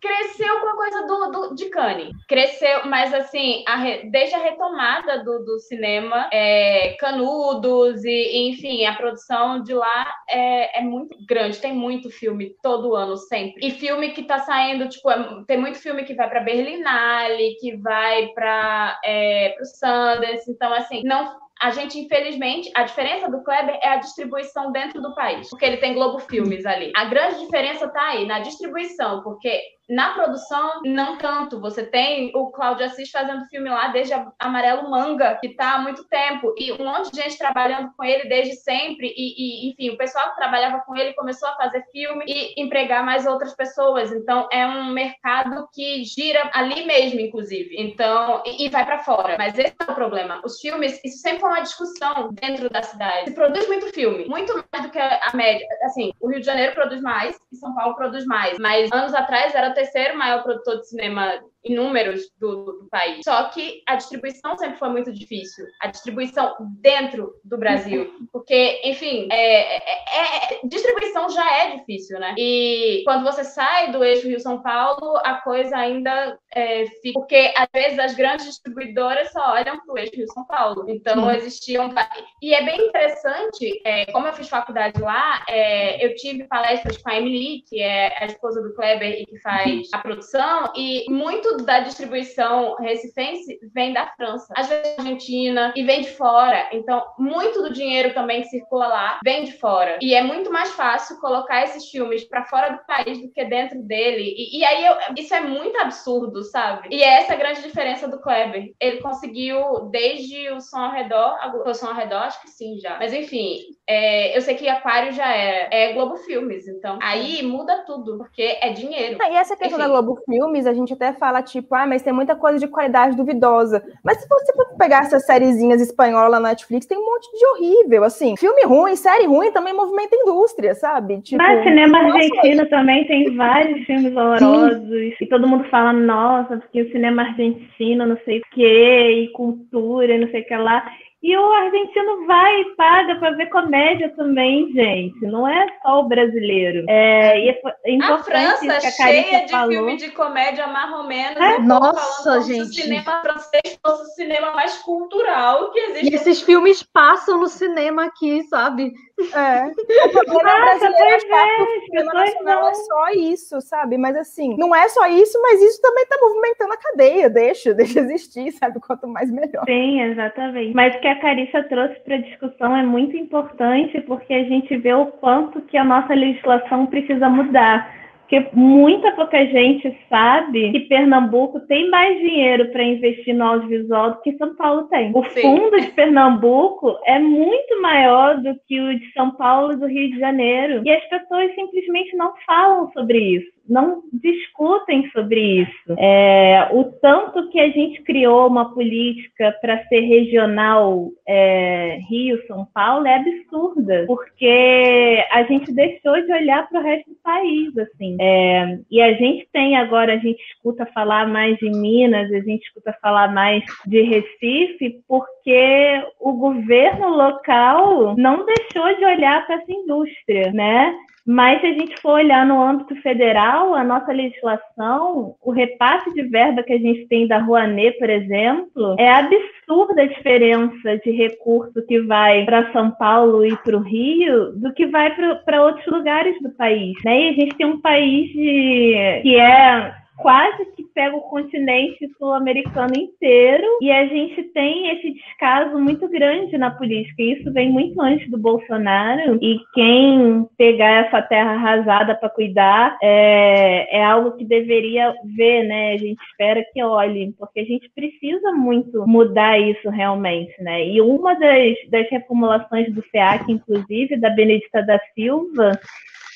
cresceu com a coisa do, do de Cannes. Cresceu, mas assim, a re, desde a retomada do, do cinema, é, Canudos e, enfim, a produção de lá é, é, muito grande. Tem muito filme todo ano, sempre. E filme que tá saindo, tipo, é, tem muito filme que vai pra Berlinale, que vai para é, o Sundance. Então, assim, não a gente, infelizmente, a diferença do Kleber é a distribuição dentro do país, porque ele tem Globo Filmes ali. A grande diferença tá aí na distribuição, porque na produção, não tanto. Você tem o Cláudio Assis fazendo filme lá desde Amarelo Manga, que está há muito tempo, e um monte de gente trabalhando com ele desde sempre, e, e, enfim, o pessoal que trabalhava com ele começou a fazer filme e empregar mais outras pessoas. Então, é um mercado que gira ali mesmo, inclusive. Então, e, e vai para fora. Mas esse é o problema. Os filmes, isso sempre foi uma discussão dentro da cidade. Se produz muito filme, muito mais do que a média. Assim, o Rio de Janeiro produz mais e São Paulo produz mais. Mas anos atrás era terceiro maior produtor de cinema em números do, do, país. Só que a distribuição sempre foi muito difícil. A distribuição dentro do Brasil. Porque, enfim, é, é, é, distribuição já é difícil, né? E quando você sai do eixo Rio-São Paulo, a coisa ainda é, fica. Porque, às vezes, as grandes distribuidoras só olham para o eixo Rio-São Paulo. Então, existiam. E é bem interessante, é, como eu fiz faculdade lá, é, eu tive palestras com a Emily, que é a esposa do Kleber e que faz a produção, e muito da distribuição recifense vem da França, às vezes da Argentina e vem de fora. Então, muito do dinheiro também que circula lá vem de fora. E é muito mais fácil colocar esses filmes para fora do país do que dentro dele. E, e aí eu, isso é muito absurdo, sabe? E é essa a grande diferença do Kleber. Ele conseguiu desde o som ao redor, o som ao redor, acho que sim já. Mas enfim, é, eu sei que Aquário já era, é Globo Filmes, então aí muda tudo, porque é dinheiro. Ah, e essa questão Enfim. da Globo Filmes, a gente até fala tipo, ah, mas tem muita coisa de qualidade duvidosa. Mas se você pegar essas sériezinhas espanholas na Netflix, tem um monte de horrível, assim. Filme ruim, série ruim também movimenta a indústria, sabe? Tipo, mas cinema argentino também tem vários filmes horrorosos. Sim. E todo mundo fala, nossa, porque o cinema argentino, não sei o quê, e cultura, não sei o que lá. E o argentino vai e paga para ver comédia também, gente. Não é só o brasileiro. É, e é importante a França, que a cheia de falou. filme de comédia marromeno. É? Nossa, gente. o cinema francês fosse o cinema mais cultural que existe. E esses filmes passam no cinema aqui, sabe? É. [laughs] O problema Nossa, brasileiro é que o cinema nacional é só isso, sabe? Mas assim, não é só isso, mas isso também está movimentando a cadeia. Deixa, [laughs] deixa existir, sabe? Quanto mais melhor. Sim, exatamente. Mas o que a Carissa trouxe para a discussão é muito importante, porque a gente vê o quanto que a nossa legislação precisa mudar porque muita pouca gente sabe que Pernambuco tem mais dinheiro para investir no audiovisual do que São Paulo tem. O Sim. fundo de Pernambuco é muito maior do que o de São Paulo e do Rio de Janeiro. E as pessoas simplesmente não falam sobre isso não discutem sobre isso. É, o tanto que a gente criou uma política para ser regional é, Rio, São Paulo é absurda, porque a gente deixou de olhar para o resto do país, assim. É, e a gente tem agora, a gente escuta falar mais de Minas, a gente escuta falar mais de Recife, porque o governo local não deixou de olhar para essa indústria, né? Mas se a gente for olhar no âmbito federal, a nossa legislação, o repasse de verba que a gente tem da Rouanet, por exemplo, é absurda a diferença de recurso que vai para São Paulo e para o Rio do que vai para outros lugares do país. Né? E a gente tem um país de, que é quase que pega o continente sul-americano inteiro e a gente tem esse descaso muito grande na política. Isso vem muito antes do Bolsonaro e quem pegar essa terra arrasada para cuidar é, é algo que deveria ver, né? A gente espera que olhe, porque a gente precisa muito mudar isso realmente, né? E uma das, das reformulações do FEAC, inclusive, da Benedita da Silva,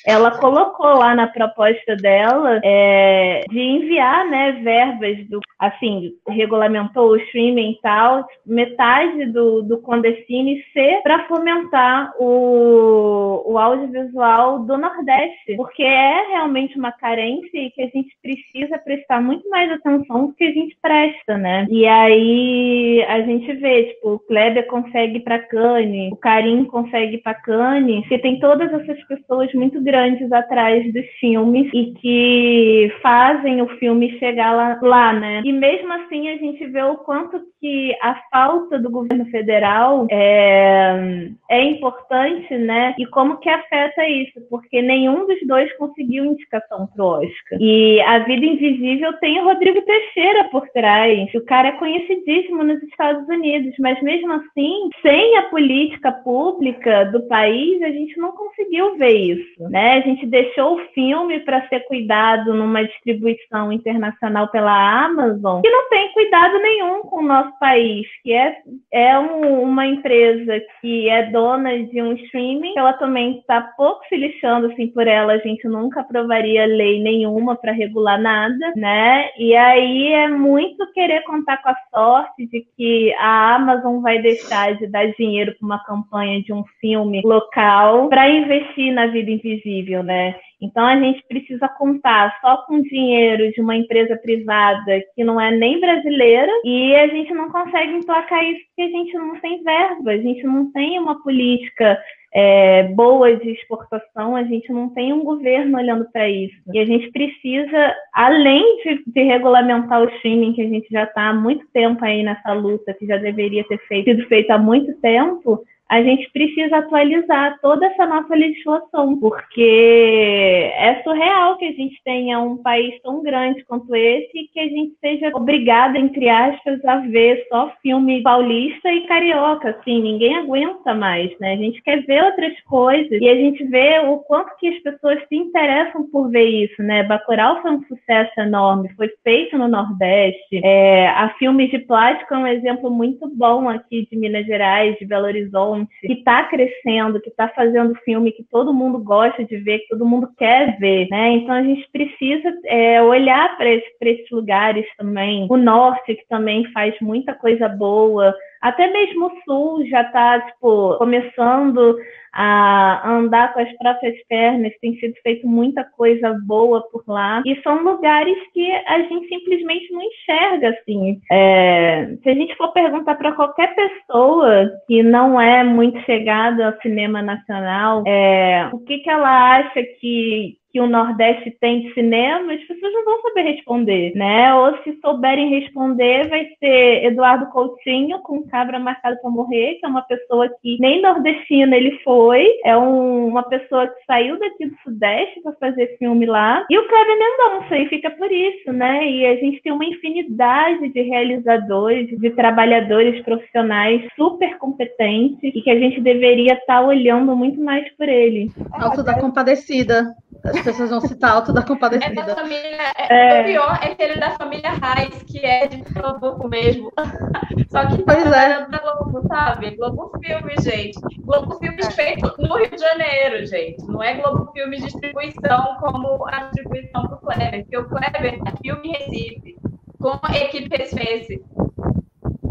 ela colocou lá na proposta dela é, de enviar né, verbas do assim, regulamentou o streaming e tal, metade do, do Condecine ser para fomentar o, o audiovisual do Nordeste, porque é realmente uma carência e que a gente precisa prestar muito mais atenção do que a gente presta, né? E aí a gente vê, tipo, o Kleber consegue para Cane, o Karim consegue para Cane, porque tem todas essas pessoas muito grandes atrás dos filmes e que fazem o filme chegar lá, lá né? E mesmo assim a gente vê o quanto que a falta do governo federal é, é importante, né? E como que afeta isso, porque nenhum dos dois conseguiu indicação pro Oscar. E A Vida Invisível tem o Rodrigo Teixeira por trás. O cara é conhecidíssimo nos Estados Unidos, mas mesmo assim, sem a política pública do país, a gente não conseguiu ver isso, né? Né? A gente deixou o filme para ser cuidado numa distribuição internacional pela Amazon, que não tem cuidado nenhum com o nosso país, que é, é um, uma empresa que é dona de um streaming, ela também está pouco se lixando assim por ela, a gente nunca aprovaria lei nenhuma para regular nada, né? E aí é muito querer contar com a sorte de que a Amazon vai deixar de dar dinheiro para uma campanha de um filme local para investir na vida invisível, né? Então a gente precisa contar só com dinheiro de uma empresa privada que não é nem brasileira e a gente não consegue emplacar isso porque a gente não tem verba, a gente não tem uma política é, boa de exportação, a gente não tem um governo olhando para isso. E a gente precisa, além de, de, regulamentar o streaming, que a gente já está há muito tempo aí nessa luta, que já deveria ter feito, sido feito há muito tempo, a gente precisa atualizar toda essa nossa legislação, porque é surreal que a gente tenha um país tão grande quanto esse e que a gente seja obrigada, entre aspas, a ver só filme paulista e carioca, assim, ninguém aguenta mais, né? A gente quer ver outras coisas e a gente vê o quanto que as pessoas se interessam por ver isso, né? Bacurau foi um sucesso enorme, foi feito no Nordeste, é, a Filmes de Plástico é um exemplo muito bom aqui de Minas Gerais, de Belo Horizonte, que está crescendo, que está fazendo filme que todo mundo gosta de ver, que todo mundo quer ver, né? Então a gente precisa é, olhar para esse, esses lugares também. O norte, que também faz muita coisa boa, até mesmo o sul já está tipo, começando a andar com as próprias pernas, tem sido feito muita coisa boa por lá. E são lugares que a gente simplesmente não enxerga assim. É, se a gente for perguntar para qualquer pessoa que não é muito chegada ao cinema nacional, é, o que, que ela acha que que o Nordeste tem de cinema, as pessoas não vão saber responder, né? Ou se souberem responder, vai ser Eduardo Coutinho com Cabra Marcado para Morrer, que é uma pessoa que nem nordestina ele foi, é um, uma pessoa que saiu daqui do Sudeste para fazer filme lá, e o Kleber Mendonça, e fica por isso, né? E a gente tem uma infinidade de realizadores, de trabalhadores profissionais super competentes e que a gente deveria estar tá olhando muito mais por ele. Alto da Compadecida. As pessoas vão citar Alto da Compadecida. É da família, é, é. O pior é que ele é da família Raiz, que é de Pernambuco mesmo. [laughs] Só que pois é. da Globo, sabe? Globo Filme, gente. Globo Filmes feito no Rio de Janeiro, gente. Não é Globo Filmes distribuição como a distribuição do Kleber. Porque o Kleber é filme em Recife, com a equipe Recife.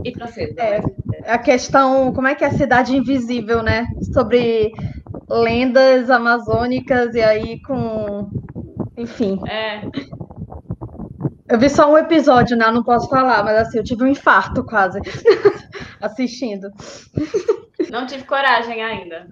E proceda. É, a questão, como é que é a cidade invisível, né? Sobre lendas amazônicas e aí com. Enfim. É. Eu vi só um episódio, né? Não posso falar, mas assim, eu tive um infarto quase [laughs] assistindo. Não tive coragem ainda.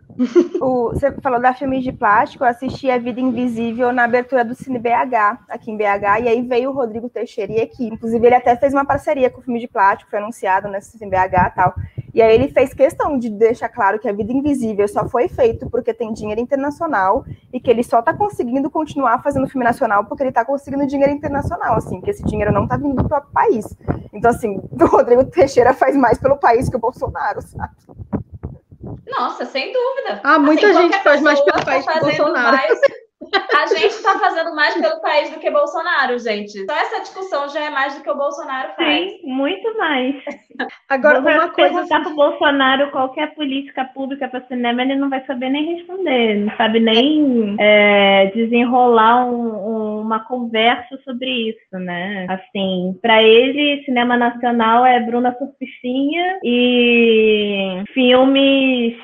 O, você falou da filme de plástico, eu assisti A Vida Invisível na abertura do Cine BH, aqui em BH, e aí veio o Rodrigo Teixeira e aqui. Inclusive, ele até fez uma parceria com o filme de plástico, foi anunciado nesse Cine BH e tal. E aí ele fez questão de deixar claro que a vida invisível só foi feito porque tem dinheiro internacional e que ele só está conseguindo continuar fazendo filme nacional porque ele está conseguindo dinheiro internacional, assim, que esse dinheiro não está vindo do próprio país. Então, assim, [laughs] o Rodrigo Teixeira faz mais pelo país que o Bolsonaro, sabe? Nossa, sem dúvida. Ah, muita assim, gente faz mais pelo tá país que o Bolsonaro. Mais... A gente está fazendo mais pelo país do que Bolsonaro, gente. Só essa discussão já é mais do que o Bolsonaro faz. Sim, muito mais. Agora, Vou uma coisa. Se para o Bolsonaro qualquer política pública para cinema, ele não vai saber nem responder, não sabe nem é, desenrolar um, uma conversa sobre isso, né? Assim, para ele, cinema nacional é Bruna Surfistinha e filmes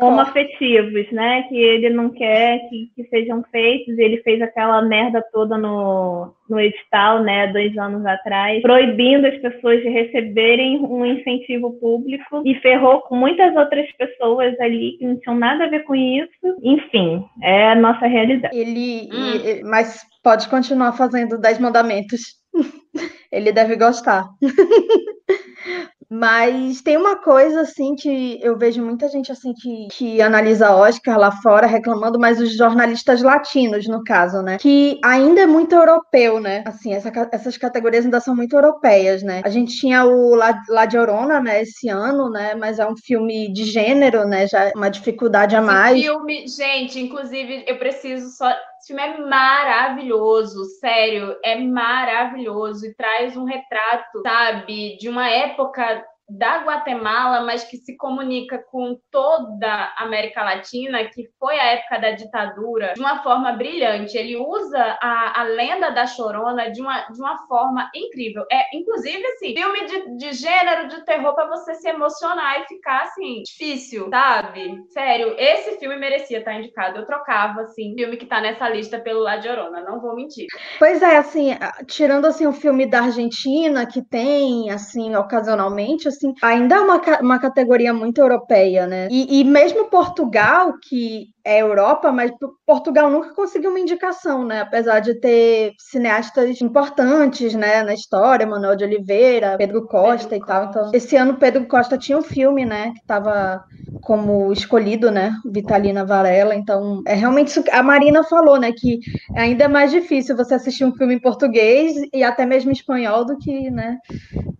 homoafetivos, né? Que ele não quer que, que sejam feitos. Ele fez aquela merda toda no, no edital, né, dois anos atrás, proibindo as pessoas de receberem um incentivo público e ferrou com muitas outras pessoas ali que não tinham nada a ver com isso. Enfim, é a nossa realidade. Ele, hum. mas pode continuar fazendo Dez Mandamentos. [laughs] Ele deve gostar. [laughs] Mas tem uma coisa, assim, que eu vejo muita gente, assim, que, que analisa Oscar lá fora reclamando, mas os jornalistas latinos, no caso, né? Que ainda é muito europeu, né? Assim, essa, essas categorias ainda são muito europeias, né? A gente tinha o La, La Llorona, né, esse ano, né? Mas é um filme de gênero, né? Já é uma dificuldade a mais. Esse filme, gente, inclusive, eu preciso só esse filme é maravilhoso, sério, é maravilhoso e traz um retrato, sabe, de uma época da Guatemala, mas que se comunica com toda a América Latina, que foi a época da ditadura, de uma forma brilhante. Ele usa a, a lenda da Chorona de uma, de uma forma incrível. É, inclusive, assim, filme de, de gênero de terror para você se emocionar e ficar, assim, difícil, sabe? Sério, esse filme merecia estar indicado. Eu trocava, assim, filme que tá nessa lista pelo La Llorona, não vou mentir. Pois é, assim, tirando, assim, o filme da Argentina, que tem, assim, ocasionalmente, assim, ainda é uma, uma categoria muito europeia, né? E, e mesmo Portugal, que é Europa, mas Portugal nunca conseguiu uma indicação, né? Apesar de ter cineastas importantes, né, na história, Manuel de Oliveira, Pedro Costa Pedro e tal. Então, esse ano Pedro Costa tinha um filme, né, que estava como escolhido, né, Vitalina Varela. Então, é realmente isso que a Marina falou, né, que ainda é mais difícil você assistir um filme em português e até mesmo em espanhol do que, né,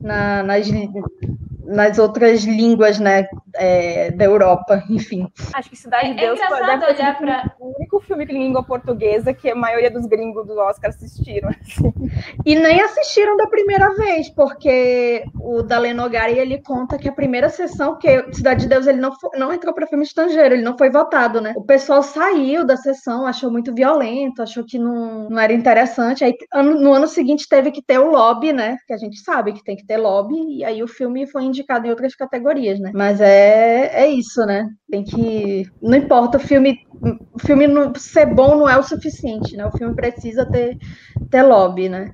na, nas nas outras línguas, né, é, da Europa, enfim. Acho que Cidade de é, Deus é deve olhar para o único filme em língua portuguesa que a maioria dos gringos do Oscar assistiram. Assim. E nem assistiram da primeira vez, porque o Dalenogari ele conta que a primeira sessão, que Cidade de Deus ele não, foi, não entrou para filme estrangeiro, ele não foi votado, né? O pessoal saiu da sessão, achou muito violento, achou que não, não era interessante. Aí no ano seguinte teve que ter o lobby, né? Que a gente sabe que tem que ter lobby, e aí o filme foi indicado em outras categorias, né? Mas é, é isso, né? Tem que. Não importa, o filme, o filme não, ser bom não é o suficiente, né? O filme precisa ter, ter lobby, né?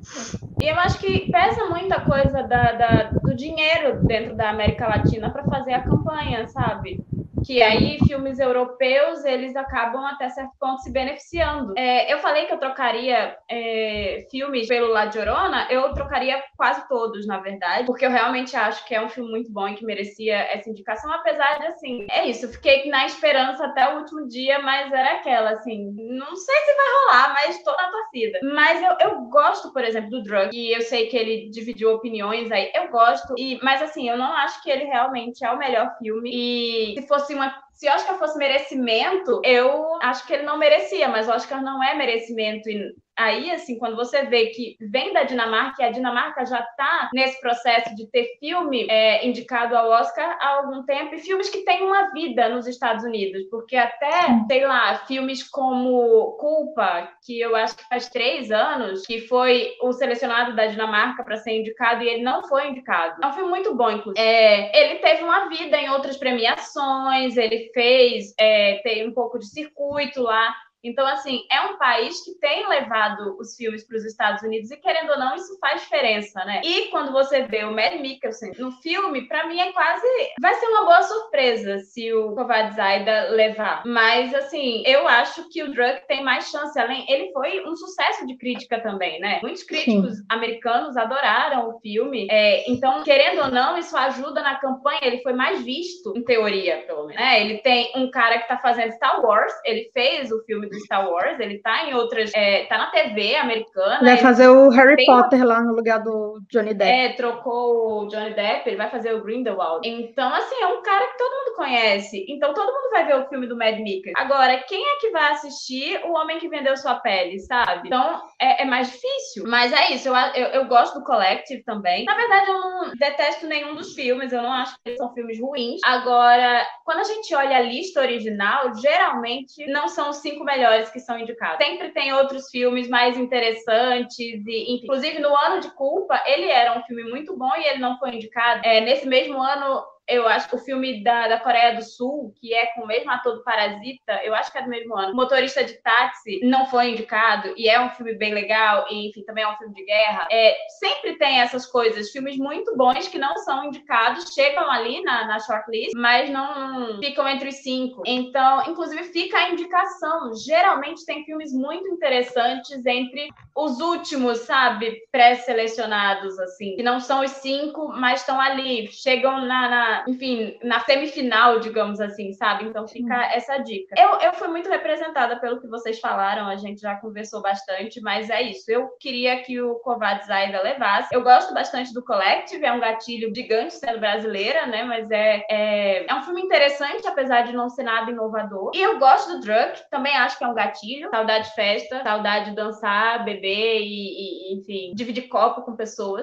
E eu acho que pesa muita coisa da, da do dinheiro dentro da América Latina para fazer a campanha, sabe? Que aí filmes europeus eles acabam até certo ponto se beneficiando. É, eu falei que eu trocaria é, filmes pelo La Llorona, eu trocaria quase todos, na verdade, porque eu realmente acho que é um filme muito bom e que merecia essa indicação, apesar de, assim, é isso, fiquei na esperança até o último dia, mas era aquela, assim, não sei se vai rolar, mas tô na torcida. Mas eu, eu gosto, por exemplo, do Drug, e eu sei que ele dividiu opiniões aí, eu gosto, e, mas assim, eu não acho que ele realmente é o melhor filme, e se fosse uma se Oscar fosse merecimento, eu acho que ele não merecia, mas Oscar não é merecimento. E aí, assim, quando você vê que vem da Dinamarca e a Dinamarca já está nesse processo de ter filme é, indicado ao Oscar há algum tempo, e filmes que têm uma vida nos Estados Unidos, porque até, sei lá, filmes como Culpa, que eu acho que faz três anos, que foi o selecionado da Dinamarca para ser indicado e ele não foi indicado. É um filme muito bom, inclusive. É, ele teve uma vida em outras premiações, ele fez, é, tem um pouco de circuito lá. Então, assim, é um país que tem levado os filmes para os Estados Unidos e, querendo ou não, isso faz diferença, né? E quando você vê o Mad Mikkelsen no filme, para mim é quase. Vai ser uma boa surpresa se o Kovad Zaida levar. Mas, assim, eu acho que o Drug tem mais chance. Além, ele foi um sucesso de crítica também, né? Muitos críticos Sim. americanos adoraram o filme. É, então, querendo ou não, isso ajuda na campanha. Ele foi mais visto, em teoria, pelo menos. Né? Ele tem um cara que tá fazendo Star Wars, ele fez o filme do Star Wars, ele tá em outras. É, tá na TV americana. Vai fazer o Harry Potter uma... lá no lugar do Johnny Depp. É, trocou o Johnny Depp, ele vai fazer o Grindelwald. Então, assim, é um cara que todo mundo conhece. Então todo mundo vai ver o filme do Mad Mickey. Agora, quem é que vai assistir O Homem que Vendeu Sua Pele, sabe? Então é, é mais difícil. Mas é isso, eu, eu, eu, gosto do Collective também. Na verdade, eu não detesto nenhum dos filmes, eu não acho que eles são filmes ruins. Agora, quando a gente olha a lista original, geralmente não são os cinco melhores melhores que são indicados. Sempre tem outros filmes mais interessantes e, inclusive no ano de culpa, ele era um filme muito bom e ele não foi indicado. É, nesse mesmo ano, eu acho que o filme da, da Coreia do Sul, que é com o mesmo ator do Parasita, eu acho que é do mesmo ano, Motorista de Táxi, não foi indicado, e é um filme bem legal, e enfim, também é um filme de guerra. É, sempre tem essas coisas, filmes muito bons que não são indicados, chegam ali na, na shortlist, mas não ficam entre os cinco. Então, inclusive, fica a indicação. Geralmente tem filmes muito interessantes entre os últimos, sabe, pré-selecionados, assim, que não são os cinco, mas estão ali, chegam na, na, enfim, na semifinal, digamos assim, sabe? Então fica hum. essa dica. Eu, eu fui muito representada pelo que vocês falaram, a gente já conversou bastante, mas é isso. Eu queria que o Kovacs ainda levasse. Eu gosto bastante do Collective, é um gatilho gigante sendo brasileira, né? Mas é, é, é um filme interessante, apesar de não ser nada inovador. E eu gosto do Drunk, também acho que é um gatilho. Saudade de festa, saudade de dançar, beber e, e enfim, dividir copo com pessoas.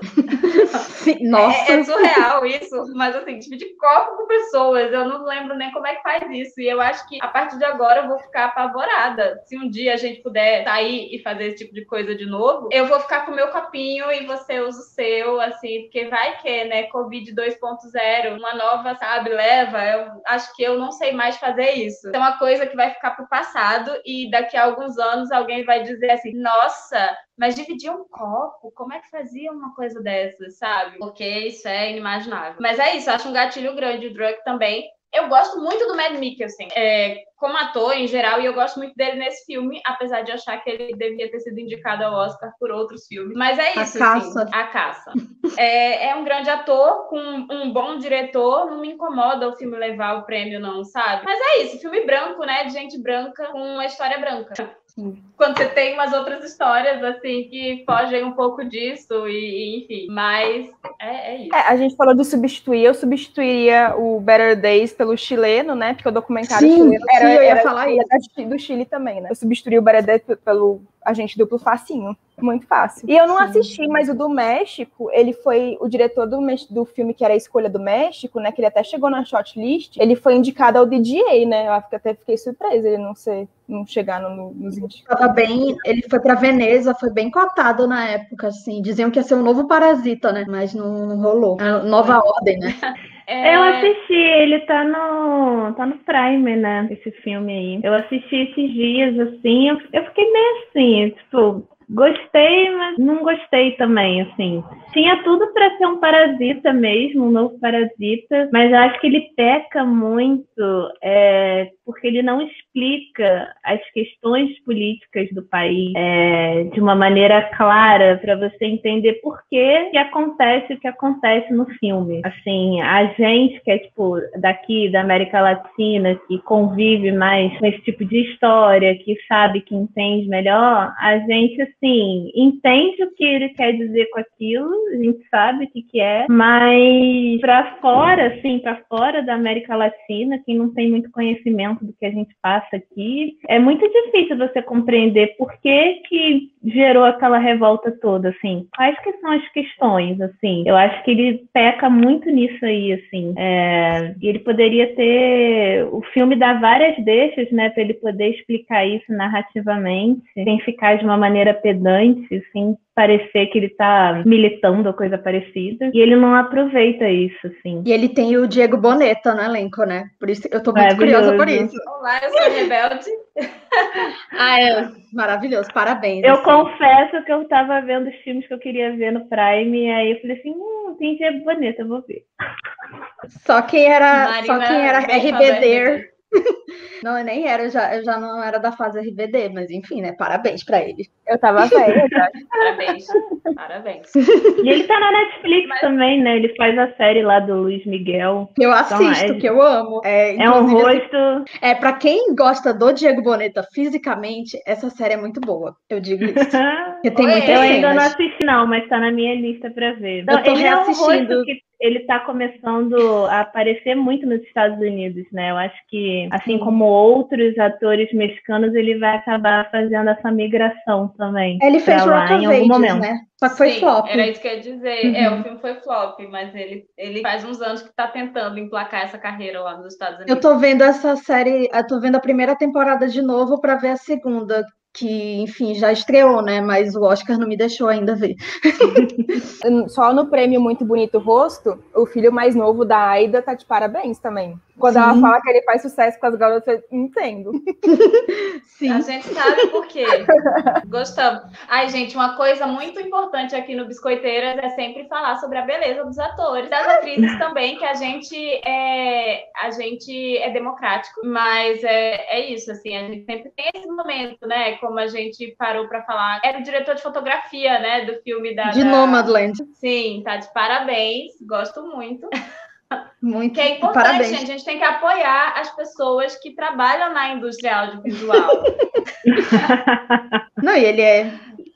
[laughs] Nossa! É, é surreal isso, mas assim, dividir copo com pessoas, eu não lembro nem como é que faz isso. E eu acho que a partir de agora eu vou ficar apavorada. Se um dia a gente puder sair e fazer esse tipo de coisa de novo, eu vou ficar com o meu copinho e você usa o seu, assim, porque vai que, né, Covid 2.0, uma nova, sabe, leva. Eu acho que eu não sei mais fazer isso. É uma coisa que vai ficar pro passado e daqui a alguns anos alguém vai dizer assim: nossa, mas dividir um copo, como é que fazia uma coisa dessa, sabe? Porque isso é inimaginável. Mas é isso, acho um gatilho grande o drug também. Eu gosto muito do Mad Mikkelsen, é, como ator em geral, e eu gosto muito dele nesse filme, apesar de achar que ele devia ter sido indicado ao Oscar por outros filmes. Mas é isso, a caça. Assim, a caça. é, é, um grande ator com um bom diretor, não me incomoda o filme levar o prêmio, não, sabe? Mas é isso, filme branco, né? De gente branca com uma história branca. Quando você tem umas outras histórias, assim, que fogem um pouco disso, e, enfim. Mas é, é isso. É, a gente falou do substituir, eu substituiria o Better Days pelo chileno, né? Porque o documentário sim, chileno era, sim, eu ia era, falar isso. do Chile também, né? Eu substituiria o Better Days pelo agente duplo facinho. Muito fácil. E eu não Sim. assisti, mas o do México, ele foi o diretor do, do filme que era a Escolha do México, né? Que ele até chegou na shortlist. Ele foi indicado ao DGA, né? Eu até fiquei surpresa ele não ser, não chegar no, nos indicados. Tava bem, ele foi para Veneza, foi bem cotado na época, assim. Diziam que ia ser um novo Parasita, né? Mas não, não rolou. A nova ordem, né? [laughs] É... Eu assisti, ele tá no, tá no Prime, né? Esse filme aí. Eu assisti esses dias, assim, eu, eu fiquei meio assim, tipo, Gostei, mas não gostei também, assim. Tinha tudo para ser um parasita mesmo, um novo parasita, mas acho que ele peca muito é, porque ele não explica as questões políticas do país é, de uma maneira clara para você entender por que, que acontece o que acontece no filme. Assim, a gente que é tipo daqui da América Latina, que convive mais com esse tipo de história, que sabe, que entende melhor, a gente assim, entende o que ele quer dizer com aquilo, a gente sabe o que, que é, mas para fora, assim, para fora da América Latina, quem não tem muito conhecimento do que a gente passa aqui, é muito difícil você compreender por que que gerou aquela revolta toda, assim. Quais que são as questões, assim? Eu acho que ele peca muito nisso aí, assim. É, ele poderia ter... O filme dá várias deixas, né, para ele poder explicar isso narrativamente, sem ficar de uma maneira pedante, assim, parecer que ele tá militando ou coisa parecida. E ele não aproveita isso, assim. E ele tem o Diego Boneta no elenco, né? Por isso eu tô muito curiosa por isso. Olá, eu sou Rebelde. [laughs] ah, é maravilhoso, parabéns. Eu assim. confesso que eu tava vendo os filmes que eu queria ver no Prime, e aí eu falei assim, hum, tem Diego Boneta, eu vou ver. Só quem era, Marina, só quem era RBD. Não, eu nem era, eu já, eu já não era da fase RBD, mas enfim, né? Parabéns pra ele. Eu tava velha, [laughs] Parabéns. Parabéns. E ele tá na Netflix mas... também, né? Ele faz a série lá do Luiz Miguel. Que eu então, assisto, então, é... que eu amo. É, é um rosto. É, pra quem gosta do Diego Boneta fisicamente, essa série é muito boa. Eu digo isso. [laughs] Porque tem muita Eu ainda não assisti, não, mas tá na minha lista pra ver. Então, eu tô ele reassistindo. É um rosto que ele está começando a aparecer muito nos Estados Unidos, né? Eu acho que, assim como outros atores mexicanos, ele vai acabar fazendo essa migração também. Ele fez lá em algum momento. né? Só que foi Sim, flop. Era isso que eu ia dizer. Uhum. É, o filme foi flop, mas ele, ele faz uns anos que está tentando emplacar essa carreira lá nos Estados Unidos. Eu tô vendo essa série, eu tô vendo a primeira temporada de novo para ver a segunda, que, enfim, já estreou, né? Mas o Oscar não me deixou ainda ver. [laughs] Só no prêmio Muito Bonito Rosto, o filho mais novo da Aida tá de parabéns também. Quando Sim. ela fala que ele faz sucesso com as garotas, eu entendo. [laughs] Sim. A gente sabe por quê. [laughs] Gostamos. Ai, gente, uma coisa muito importante aqui no Biscoiteiras é sempre falar sobre a beleza dos atores, das atrizes também, que a gente é, a gente é democrático, mas é, é isso, assim, a gente sempre tem esse momento, né? Como a gente parou para falar. Era o diretor de fotografia, né? Do filme da. De da... Nomadland. Sim, tá de parabéns. Gosto muito. [laughs] Muito que é importante, parabéns. gente. A gente tem que apoiar as pessoas que trabalham na indústria audiovisual. [laughs] Não, e ele é,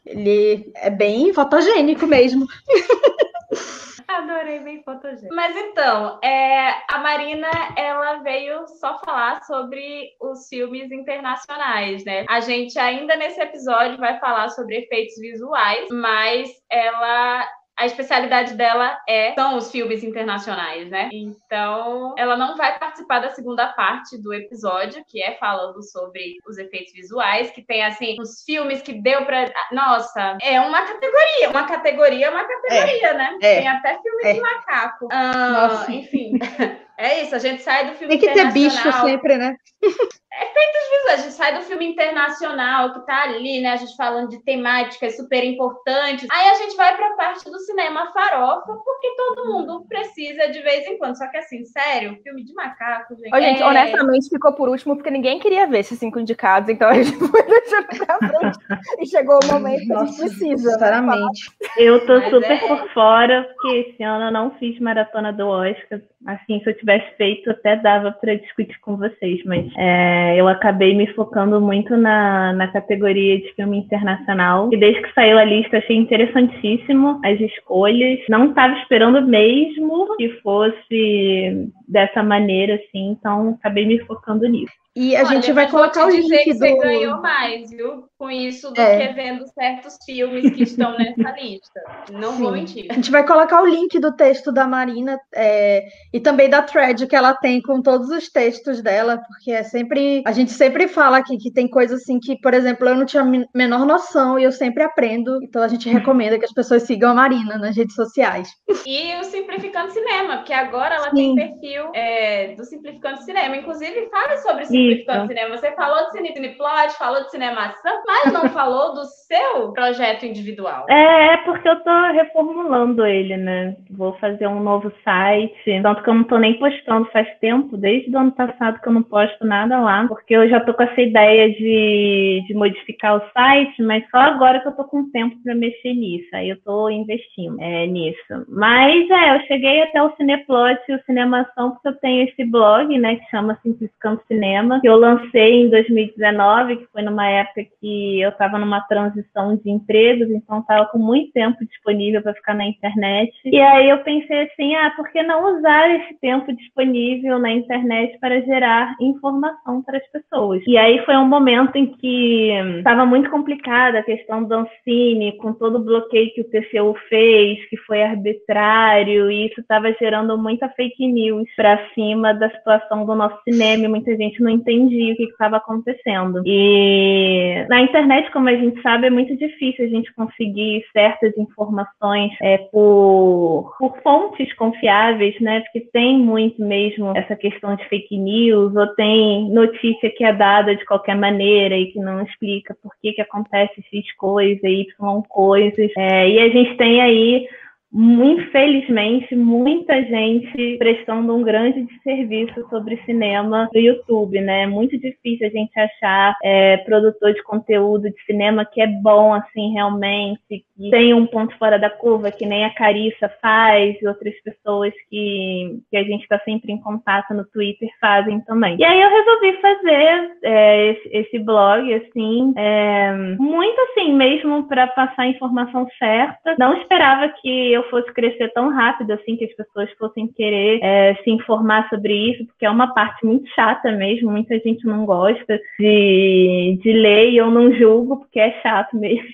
ele é bem fotogênico mesmo. [laughs] Adorei bem fotogênico. Mas então, é, a Marina, ela veio só falar sobre os filmes internacionais, né? A gente ainda nesse episódio vai falar sobre efeitos visuais, mas ela a especialidade dela é são os filmes internacionais, né? Então, ela não vai participar da segunda parte do episódio, que é falando sobre os efeitos visuais, que tem assim os filmes que deu para, nossa, é uma categoria, uma categoria, uma categoria, é, né? É, tem até filme é. de macaco. Ah, nossa. enfim. [laughs] É isso, a gente sai do filme Tem que ter bicho sempre, né? Efeitos visuais, a gente sai do filme internacional que tá ali, né? A gente falando de temáticas super importantes. Aí a gente vai pra parte do cinema farofa, porque todo mundo precisa de vez em quando. Só que assim, sério, filme de macaco, gente. Ô, gente, é... honestamente, ficou por último porque ninguém queria ver esses cinco indicados, então a gente [laughs] foi deixando pra frente. e chegou o momento Nossa, que a gente precisa. Né? Sinceramente. Né? Eu tô Mas super é... por fora, porque esse ano eu não fiz maratona do Oscar. Assim, se eu tivesse feito, até dava para discutir com vocês, mas é, eu acabei me focando muito na, na categoria de filme internacional. E desde que saiu a lista, achei interessantíssimo as escolhas. Não estava esperando mesmo que fosse dessa maneira, assim, então acabei me focando nisso. E a Olha, gente vai colocar o link que do... você ganhou mais, viu? Com isso do é. que vendo certos filmes que estão nessa [laughs] lista. Não Sim. vou mentir. A gente vai colocar o link do texto da Marina é, e também da thread que ela tem com todos os textos dela, porque é sempre. A gente sempre fala aqui que tem coisas assim que, por exemplo, eu não tinha a menor noção e eu sempre aprendo. Então a gente recomenda que as pessoas sigam a Marina nas redes sociais. E o Simplificando Cinema, porque agora ela Sim. tem perfil é, do Simplificando Cinema. Inclusive, fala sobre isso Cinema. Você falou de Cine, Cineplot, falou de cinemação, mas não [laughs] falou do seu projeto individual. É, é porque eu tô reformulando ele, né? Vou fazer um novo site. Tanto que eu não tô nem postando faz tempo, desde o ano passado que eu não posto nada lá, porque eu já tô com essa ideia de, de modificar o site, mas só agora que eu tô com tempo para mexer nisso. Aí eu tô investindo é, nisso. Mas é, eu cheguei até o Cineplot e o Cinemação, porque eu tenho esse blog, né, que chama Simplificando Cinema que eu lancei em 2019, que foi numa época que eu estava numa transição de empregos, então estava com muito tempo disponível para ficar na internet. E aí eu pensei assim, ah, por que não usar esse tempo disponível na internet para gerar informação para as pessoas? E aí foi um momento em que estava muito complicada a questão do Ancine, com todo o bloqueio que o TCU fez, que foi arbitrário, e isso estava gerando muita fake news para cima da situação do nosso cinema, muita gente não entendia o que estava acontecendo. E na internet, como a gente sabe, é muito difícil a gente conseguir certas informações é, por, por fontes confiáveis, né? Porque tem muito mesmo essa questão de fake news, ou tem notícia que é dada de qualquer maneira e que não explica por que, que acontece X coisa, Y coisas. É, e a gente tem aí infelizmente, muita gente prestando um grande serviço sobre cinema no YouTube, né? É muito difícil a gente achar é, produtor de conteúdo de cinema que é bom, assim, realmente, que tem um ponto fora da curva, que nem a Carissa faz, e outras pessoas que, que a gente está sempre em contato no Twitter fazem também. E aí eu resolvi fazer é, esse, esse, blog, assim, é, muito assim, mesmo para passar a informação certa. Não esperava que eu fosse crescer tão rápido assim, que as pessoas fossem querer é, se informar sobre isso, porque é uma parte muito chata mesmo, muita gente não gosta de, de ler e eu não julgo, porque é chato [laughs] mesmo.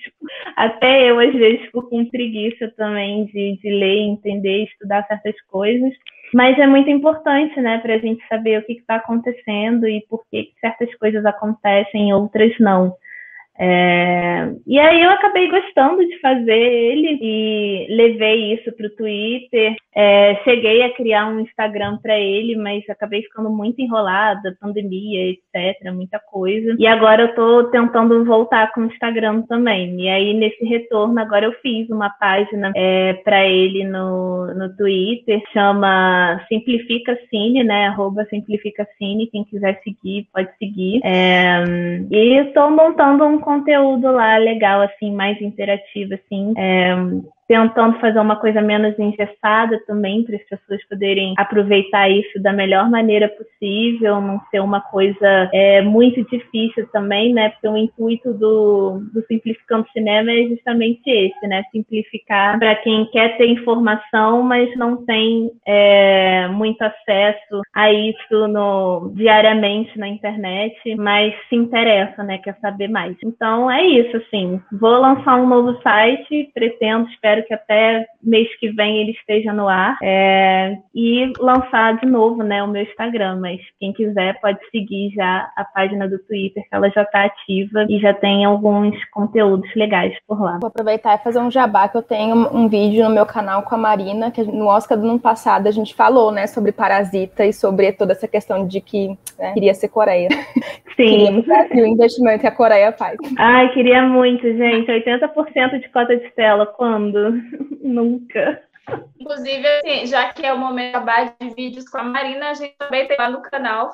Até eu, às vezes, fico com preguiça também de, de ler, entender, estudar certas coisas. Mas é muito importante, né, para a gente saber o que está acontecendo e por que certas coisas acontecem e outras não. É, e aí eu acabei gostando de fazer ele e levei isso para o Twitter. É, cheguei a criar um Instagram para ele, mas acabei ficando muito enrolada, pandemia, etc, muita coisa. E agora eu estou tentando voltar com o Instagram também. E aí nesse retorno agora eu fiz uma página é, para ele no, no Twitter, chama Simplifica Cine, né? Arroba Simplifica Cine. Quem quiser seguir pode seguir. É, e estou montando um conteúdo lá legal, assim, mais interativo, assim. É, tentando fazer uma coisa menos engessada também, para as pessoas poderem aproveitar isso da melhor maneira possível, não ser uma coisa é, muito difícil também, né? Porque o intuito do, do Simplificando Cinema é justamente esse, né? Simplificar para quem quer ter informação, mas não tem é, muito acesso a isso no, diariamente na internet, mas se interessa, né? Quer saber mais. Então é isso, assim. Vou lançar um novo site, pretendo, espero espero que até mês que vem ele esteja no ar. É, e lançar de novo né, o meu Instagram. Mas quem quiser pode seguir já a página do Twitter, que ela já está ativa e já tem alguns conteúdos legais por lá. Vou aproveitar e fazer um jabá que eu tenho um vídeo no meu canal com a Marina, que no Oscar do ano passado a gente falou, né, sobre Parasita e sobre toda essa questão de que né, queria ser Coreia. [laughs] Sim. E o investimento que a Coreia faz. Ai, queria muito, gente. 80% de cota de tela. Quando? [laughs] Nunca. Inclusive, assim, já que é o momento da base de vídeos com a Marina, a gente também tem lá no canal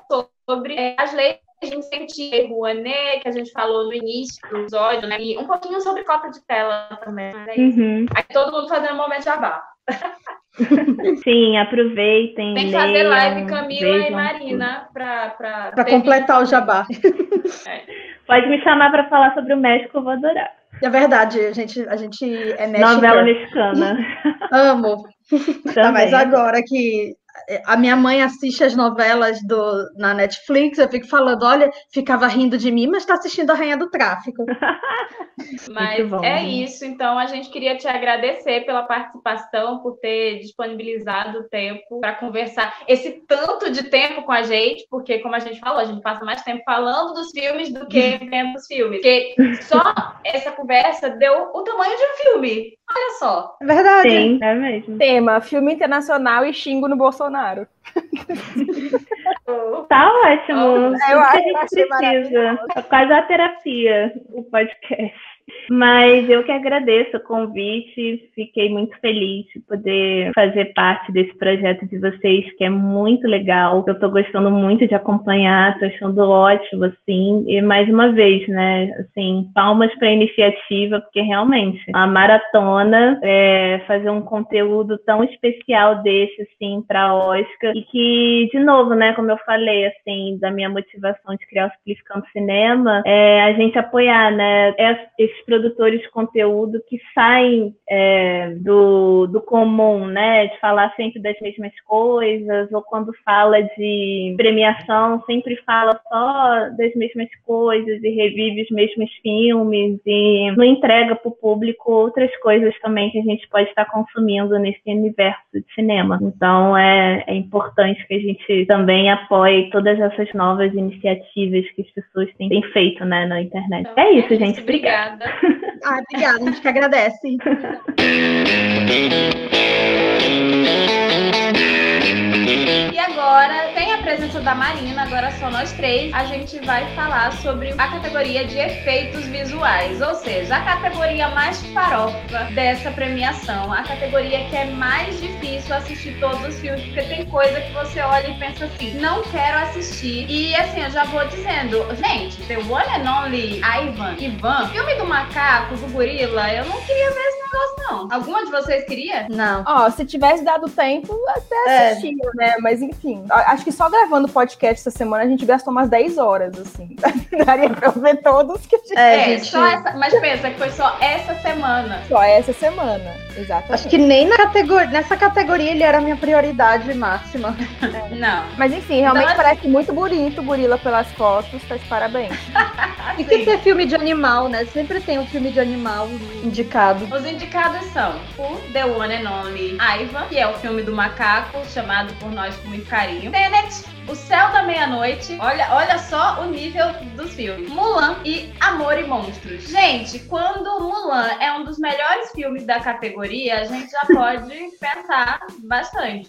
sobre é, as leis de incentivo, Rouanet, que a gente falou no início do episódio, né? E um pouquinho sobre cota de tela também. Né? Uhum. Aí todo mundo fazendo um momento de jabá. [laughs] Sim, aproveitem. Tem que leiam, fazer live Camila e Marina para completar o jabá. É. Pode me chamar para falar sobre o México, eu vou adorar. É verdade, a gente, a gente é mexicana. Novela mexicana. Amo. Tá, mas agora que a minha mãe assiste as novelas do, na Netflix, eu fico falando, olha, ficava rindo de mim, mas está assistindo a Rainha do Tráfico. [laughs] mas bom, é isso, então a gente queria te agradecer pela participação, por ter disponibilizado o tempo para conversar esse tanto de tempo com a gente, porque como a gente falou, a gente passa mais tempo falando dos filmes do que [laughs] vendo os filmes. Porque só essa conversa deu o tamanho de um filme. Olha só. É verdade. Sim, é mesmo. Tema: filme internacional e xingo no Bolsonaro. [laughs] tá ótimo. Eu acho que a gente precisa. É quase a terapia, o podcast. Mas eu que agradeço o convite, fiquei muito feliz de poder fazer parte desse projeto de vocês, que é muito legal. Eu estou gostando muito de acompanhar, estou achando ótimo, assim. E mais uma vez, né, assim, palmas para a iniciativa, porque realmente a maratona é fazer um conteúdo tão especial desse, assim, para Oscar, e que, de novo, né, como eu falei, assim, da minha motivação de criar o Simplificando Cinema, é a gente apoiar, né, esses produtores de conteúdo que saem é, do, do comum, né? De falar sempre das mesmas coisas, ou quando fala de premiação, sempre fala só das mesmas coisas e revive os mesmos filmes e não entrega para o público outras coisas também que a gente pode estar consumindo nesse universo de cinema. Então é, é importante que a gente também apoie todas essas novas iniciativas que as pessoas têm, têm feito né, na internet. Então, é isso, gente. Obrigada. Ah, obrigada, a gente que agradece. [laughs] E agora, presença da Marina, agora só nós três, a gente vai falar sobre a categoria de efeitos visuais, ou seja, a categoria mais farofa dessa premiação, a categoria que é mais difícil assistir todos os filmes, porque tem coisa que você olha e pensa assim, não quero assistir. E assim, eu já vou dizendo, gente, The One and Only Ivan, Ivan, filme do macaco, do gorila, eu não queria ver negócio, não. Alguma de vocês queria? Não. Ó, oh, se tivesse dado tempo, até assistia, é. né? Mas enfim, acho que só gravando podcast essa semana a gente gastou umas 10 horas, assim. [laughs] Daria pra ver todos que a gente... É, gente... só essa... Mas pensa que foi só essa semana. Só essa semana, exatamente. Acho que nem na categoria, nessa categoria ele era a minha prioridade máxima. É. [laughs] Não. Mas enfim, realmente então, parece muito bonito o gorila pelas fotos, tá de parabéns. Assim, [laughs] E que ter filme de animal, né? Sempre tem um filme de animal indicado. Os indicados são o The One and Only Aiva, que é o filme do macaco, chamado por nós com muito carinho. Tenet, O Céu da Meia-Noite. Olha, olha só o nível dos filmes. Mulan e Amor e Monstros. Gente, quando Mulan é um dos melhores filmes da categoria, a gente já pode [laughs] pensar bastante.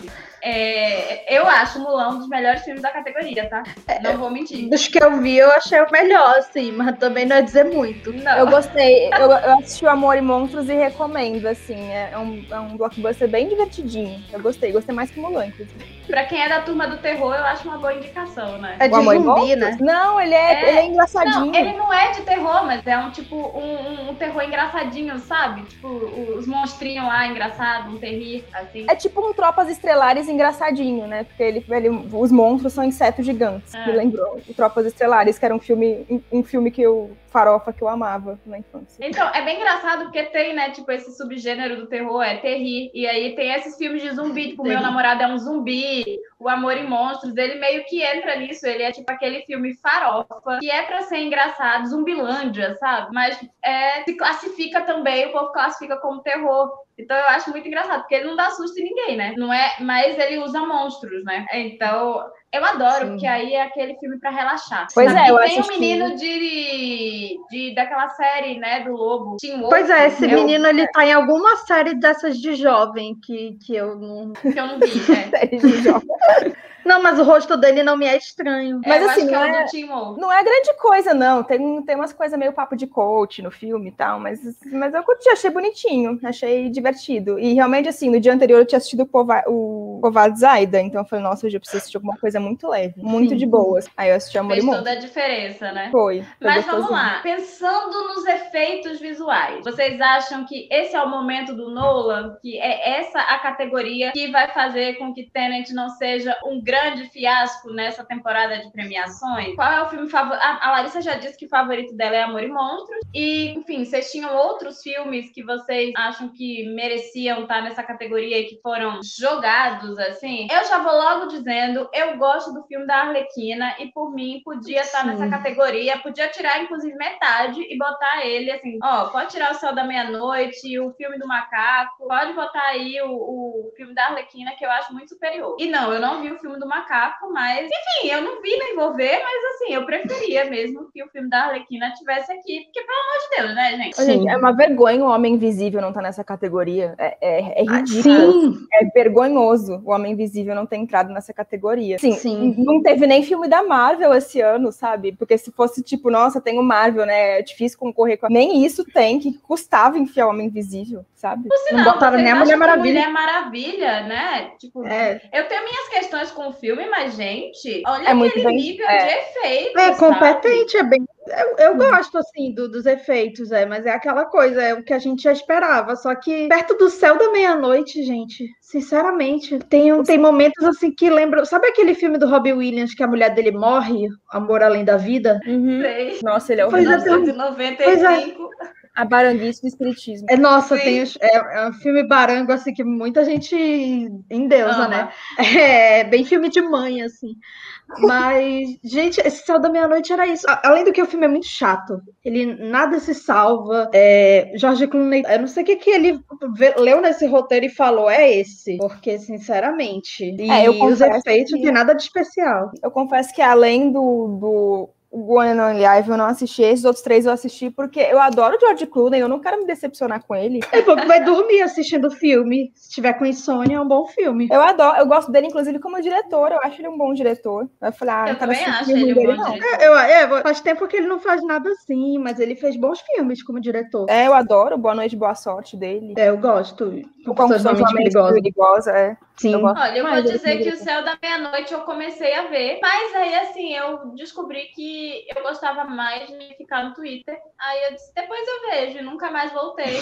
É, eu acho Mulan um dos melhores filmes da categoria, tá? Não vou mentir. Dos que eu vi, eu achei o melhor, assim, mas também não é dizer muito. Não. Eu gostei, eu, eu assisti o Amor e Monstros e recomendo, assim, é um, é um blockbuster bem divertidinho. Eu gostei, gostei mais que Mulan, inclusive. Pra quem é da turma do terror, eu acho uma boa indicação, né? É de zumbi, né? Não, ele é, É. ele é engraçadinho. Não, ele não é de terror, mas é um tipo um, um- um terror engraçadinho, sabe? Tipo, os monstrinhos lá engraçado, um terrir, assim. É tipo um Tropas Estelares engraçadinho, né? Porque ele, ele- os monstros são insetos gigantes. É. Me lembrou o Tropas Estelares, que era um filme, um filme que eu, farofa que eu amava na infância. Então, é bem engraçado porque tem, né, tipo, esse subgênero do terror, é terrir. E aí tem esses filmes de zumbi, tipo, Meu. Namorado é um Zumbi, O Amor em Monstros, ele meio que entra nisso, ele é tipo aquele filme farofa, que é pra ser engraçado, Zumbilândia, sabe? Mas é, se classifica também, o povo classifica como terror. Então eu acho muito engraçado, porque ele não dá susto em ninguém, né? Não é, mas ele usa monstros, né? Então, eu adoro, Sim. porque aí é aquele filme pra relaxar. Pois sabe? é, eu E tem o assisti. menino de, de daquela série, né, do Lobo, Wolf, Pois é, esse menino ele tá em alguma série dessas de jovem que, que eu não. que eu não vi, é. [laughs] Série de jogos. [laughs] Não, mas o rosto dele não me é estranho. É, Mas assim, não é é-. Não é grande coisa, não. Tem, tem umas coisas meio papo de coach no filme e tal, mas, mas eu curti, achei bonitinho, achei divertido. E realmente, assim, no dia anterior eu tinha assistido o, Pova, o Kovad Zaida, então eu falei, nossa, hoje eu preciso assistir alguma coisa muito leve, muito Sim. de boas. Aí eu assisti Amor Fez toda a diferença, né? Foi. foi Mas vamos gostosinho. lá, pensando nos efeitos visuais, vocês acham que esse é o momento do Nolan? Que é essa a categoria que vai fazer com que Tenet não seja um grande fiasco nessa temporada de premiações? Qual é o filme favorito? A, a Larissa já disse que o favorito dela é Amor e Monstros. E, enfim, vocês tinham outros filmes que vocês acham que mereciam estar nessa categoria e que foram jogados, assim? Eu já vou logo dizendo, eu gosto do filme da Arlequina e, por mim, podia estar Sim. nessa categoria, podia tirar, inclusive, metade e botar ele, assim, ó, pode tirar o Céu da Meia-Noite, o filme do Macaco, pode botar aí o, o filme da Arlequina, que eu acho muito superior. E não, eu não vi o filme do Macaco, mas, enfim, eu não vi nem vou ver, mas, assim, eu preferia mesmo que o filme da Arlequina tivesse aqui, porque, pelo amor de Deus, né, gente? Gente, é uma vergonha o Homem Invisível não estar nessa categoria. É, é, é Ah, ridículo. Sim, É vergonhoso o Homem Invisível não ter entrado nessa categoria. Sim, Sim. não teve nem filme da Marvel esse ano, sabe? Porque se fosse tipo, nossa, tem o Marvel, né? É difícil concorrer com. Nem isso tem, que custava enfiar o Homem Invisível, sabe? Por sinal, Não botaram nem a Mulher Maravilha. Mulher Maravilha, né? Tipo, é, eu tenho minhas questões com o filme, mas, gente, olha É muito aquele bem- nível é. de efeito. é sabe? competente, é bem. Eu, eu gosto, assim, do- dos efeitos, é, mas é aquela coisa, é o que a gente já esperava. Só que perto do céu da meia-noite, gente, sinceramente, tem, um- tem momentos assim que lembram. Sabe aquele filme do Robbie Williams que a mulher dele morre, Amor Além da Vida? Sei. Nossa, ele é Pois horrível. é, 1995. A baranguice do espiritismo. É, nossa, Sim. tem, é, é um filme barango, assim, que muita gente endeusa, Ama. né? [laughs] É bem filme de mãe, assim. Mas, gente, esse Céu da Meia-Noite era isso. Além do que o filme é muito chato. Ele nada se salva. É, Jorge Clooney, eu não sei o que, que ele vê- leu nesse roteiro e falou, é esse. Porque, sinceramente, e É, eu os efeitos não que- tem nada de especial. Eu confesso que além do, do One and Only Live eu não assisti, esses outros três eu assisti porque eu adoro o George Clooney, eu não quero me decepcionar com ele. É bom que vai dormir assistindo o filme. Se tiver com insônia, é um bom filme. Eu adoro, eu gosto dele, inclusive, como diretor, eu acho ele um bom diretor. Vai falar, ah, Eu não também acho ele um bom não. diretor. Eu, é, faz tempo que ele não faz nada assim, mas ele fez bons filmes como diretor. É, eu adoro Boa Noite, Boa Sorte dele. É, eu gosto. O Confissões de Perigosa. Perigosa, é. Sim. Eu Olha, eu vou dizer que o. Céu da Meia-Noite eu comecei a ver, mas aí assim, eu descobri que eu gostava mais de ficar no Twitter. Aí eu disse, depois eu vejo, e nunca mais voltei.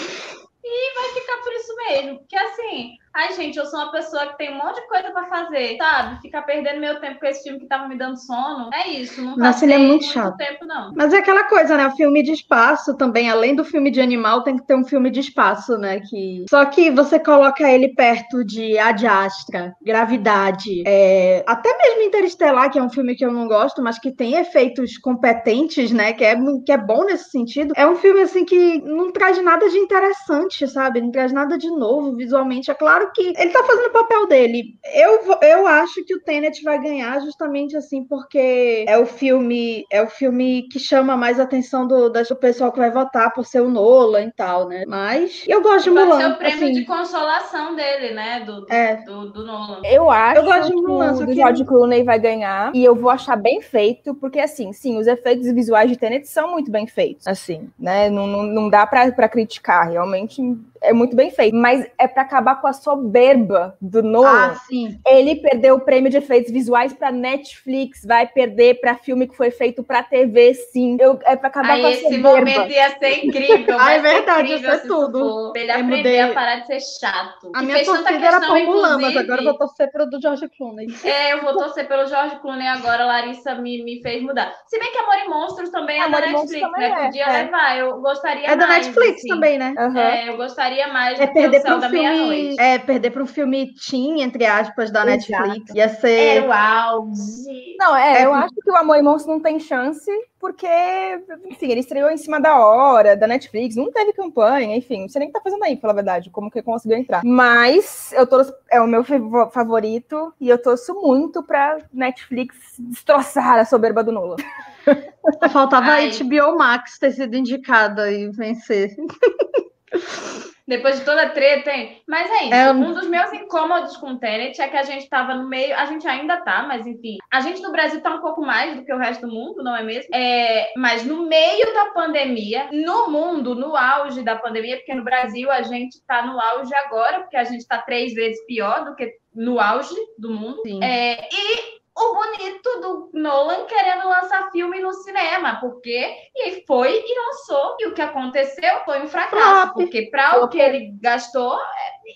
E vai ficar por isso mesmo. Porque assim, ai gente, eu sou uma pessoa que tem um monte de coisa pra fazer, sabe? Ficar perdendo meu tempo com esse filme que tava me dando sono. É isso, não Nossa, ele é passei muito chato. tempo, não. Mas é aquela coisa, né? O filme de espaço também, além do filme de animal, tem que ter um filme de espaço, né? Que... Só que você coloca ele perto de Ad Astra, Gravidade, é, até mesmo Interestelar, que é um filme que eu não gosto, mas que tem efeitos competentes, né? Que é, que é bom nesse sentido. É um filme, assim, que não traz nada de interessante, sabe? Não traz nada de novo visualmente. É claro que ele tá fazendo o papel dele. Eu, eu acho que o Tenet vai ganhar justamente assim, porque é o filme, é o filme que chama mais a atenção do, das- do pessoal que vai votar por ser o Nolan e tal, né? Mas eu gosto de Pode ser Mulan. o prêmio assim, de consolação dele, né? Do, do, É. do, do Nolan. Eu acho Eu gosto de que Mulan, o só do que- George Clooney vai ganhar e eu vou achar bem feito, porque assim, sim, os efeitos visuais de Tenet são muito bem feitos, assim, né? Não, não, não dá pra, pra criticar, realmente mean, é muito bem feito, mas é pra acabar com a soberba do Nolan. Ah, sim. Ele perdeu o prêmio de efeitos visuais pra Netflix, vai perder pra filme que foi feito pra TV, sim. Eu, é pra acabar com a esse soberba. momento ia ser incrível. [laughs] Ah, é verdade, isso é tudo. for. Pra ele Eu aprender mudei- a parar de ser chato. A Que minha fez tanta torcida era questão, pra Mulan, mas agora eu vou torcer pro do George Clooney. É, eu vou torcer pelo George Clooney agora, a Larissa me, me fez mudar. Se bem que Amor e Monstros também é Amor da e Monstros Netflix, também né? é, Podia é. levar, eu gostaria É da mais, Netflix assim. também, né? Aham. É, eu gostaria mais É do que perder o para Céu um da filme, Meia-Noite. é perder para um filme teen, entre aspas, da Exato. Netflix. Ia ser Era o auge. Não, é, É, eu acho que o Amor e Monstros não tem chance, porque, enfim, ele estreou em cima da hora, da Netflix, não teve campanha, enfim, não sei nem o que tá fazendo aí, pra falar a verdade, como que conseguiu entrar. Mas eu torço, é o meu fav- favorito, e eu torço muito pra Netflix destroçar a soberba do Nolan. [laughs] Faltava Ai. a HBO Max ter sido indicada e vencer. Depois de toda a treta, hein? Mas é isso. É, Um dos meus incômodos com o Tenet é que a gente tava no meio, a gente ainda tá, mas enfim. A gente no Brasil tá um pouco mais do que o resto do mundo, não é mesmo? É, mas no meio da pandemia, no mundo, no auge da pandemia, porque no Brasil a gente tá no auge agora, porque a gente tá três vezes pior do que no auge do mundo. Sim. É, e o bonito do Nolan querendo lançar filme no cinema, porque e foi e lançou. E o que aconteceu foi um fracasso, Flop. porque para o que ele gastou,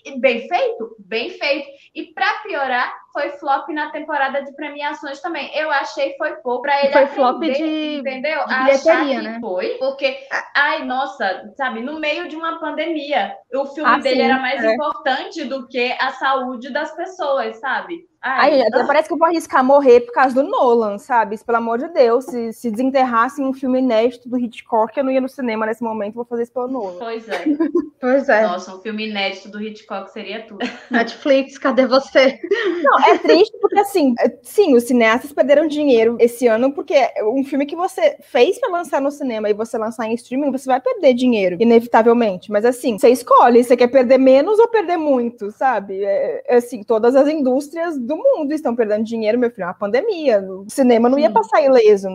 é bem feito, bem feito. E para piorar, foi flop na temporada de premiações também. Eu achei foi pouco para ele Foi flop aprender, de- entendeu? de Achar que né? foi, porque ai, nossa, sabe, no meio de uma pandemia, o filme Ah, dele sim, era mais é. importante do que a saúde das pessoas, sabe? Ai, Aí, até ah. parece que eu vou arriscar morrer por causa do Nolan, sabe? Pelo amor de Deus, se, se desenterrassem um filme inédito do Hitchcock, eu não ia no cinema nesse momento, vou fazer isso pelo Nolan. Pois é. [laughs] Pois é. Nossa, um filme inédito do Hitchcock seria tudo. [laughs] Netflix, cadê você? Não, é triste porque, assim, é- sim, os cineastas perderam dinheiro esse ano, porque um filme que você fez pra lançar no cinema e você lançar em streaming, você vai perder dinheiro, inevitavelmente. Mas, assim, você escolhe, você quer perder menos ou perder muito, sabe? É, é assim, todas as indústrias do mundo estão perdendo dinheiro, meu filho, é uma pandemia. O cinema não ia passar ileso.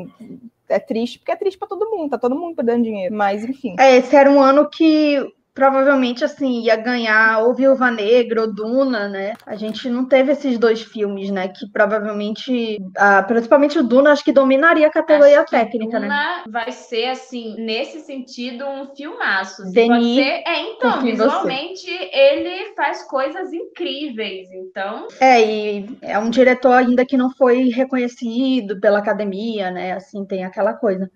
É triste, porque é triste pra todo mundo, tá todo mundo perdendo dinheiro. Mas, enfim. É, esse era um ano que provavelmente assim ia ganhar ou Viúva Negra ou Duna, né? A gente não teve esses dois filmes, né? Que provavelmente, ah, principalmente o Duna, acho que dominaria a categoria técnica, né? Duna vai ser, assim, nesse sentido, um filmaço. Denis, você... É, então, em você. visualmente, ele faz coisas incríveis. Então, É, e é um diretor ainda que não foi reconhecido pela academia, né? Assim, tem aquela coisa.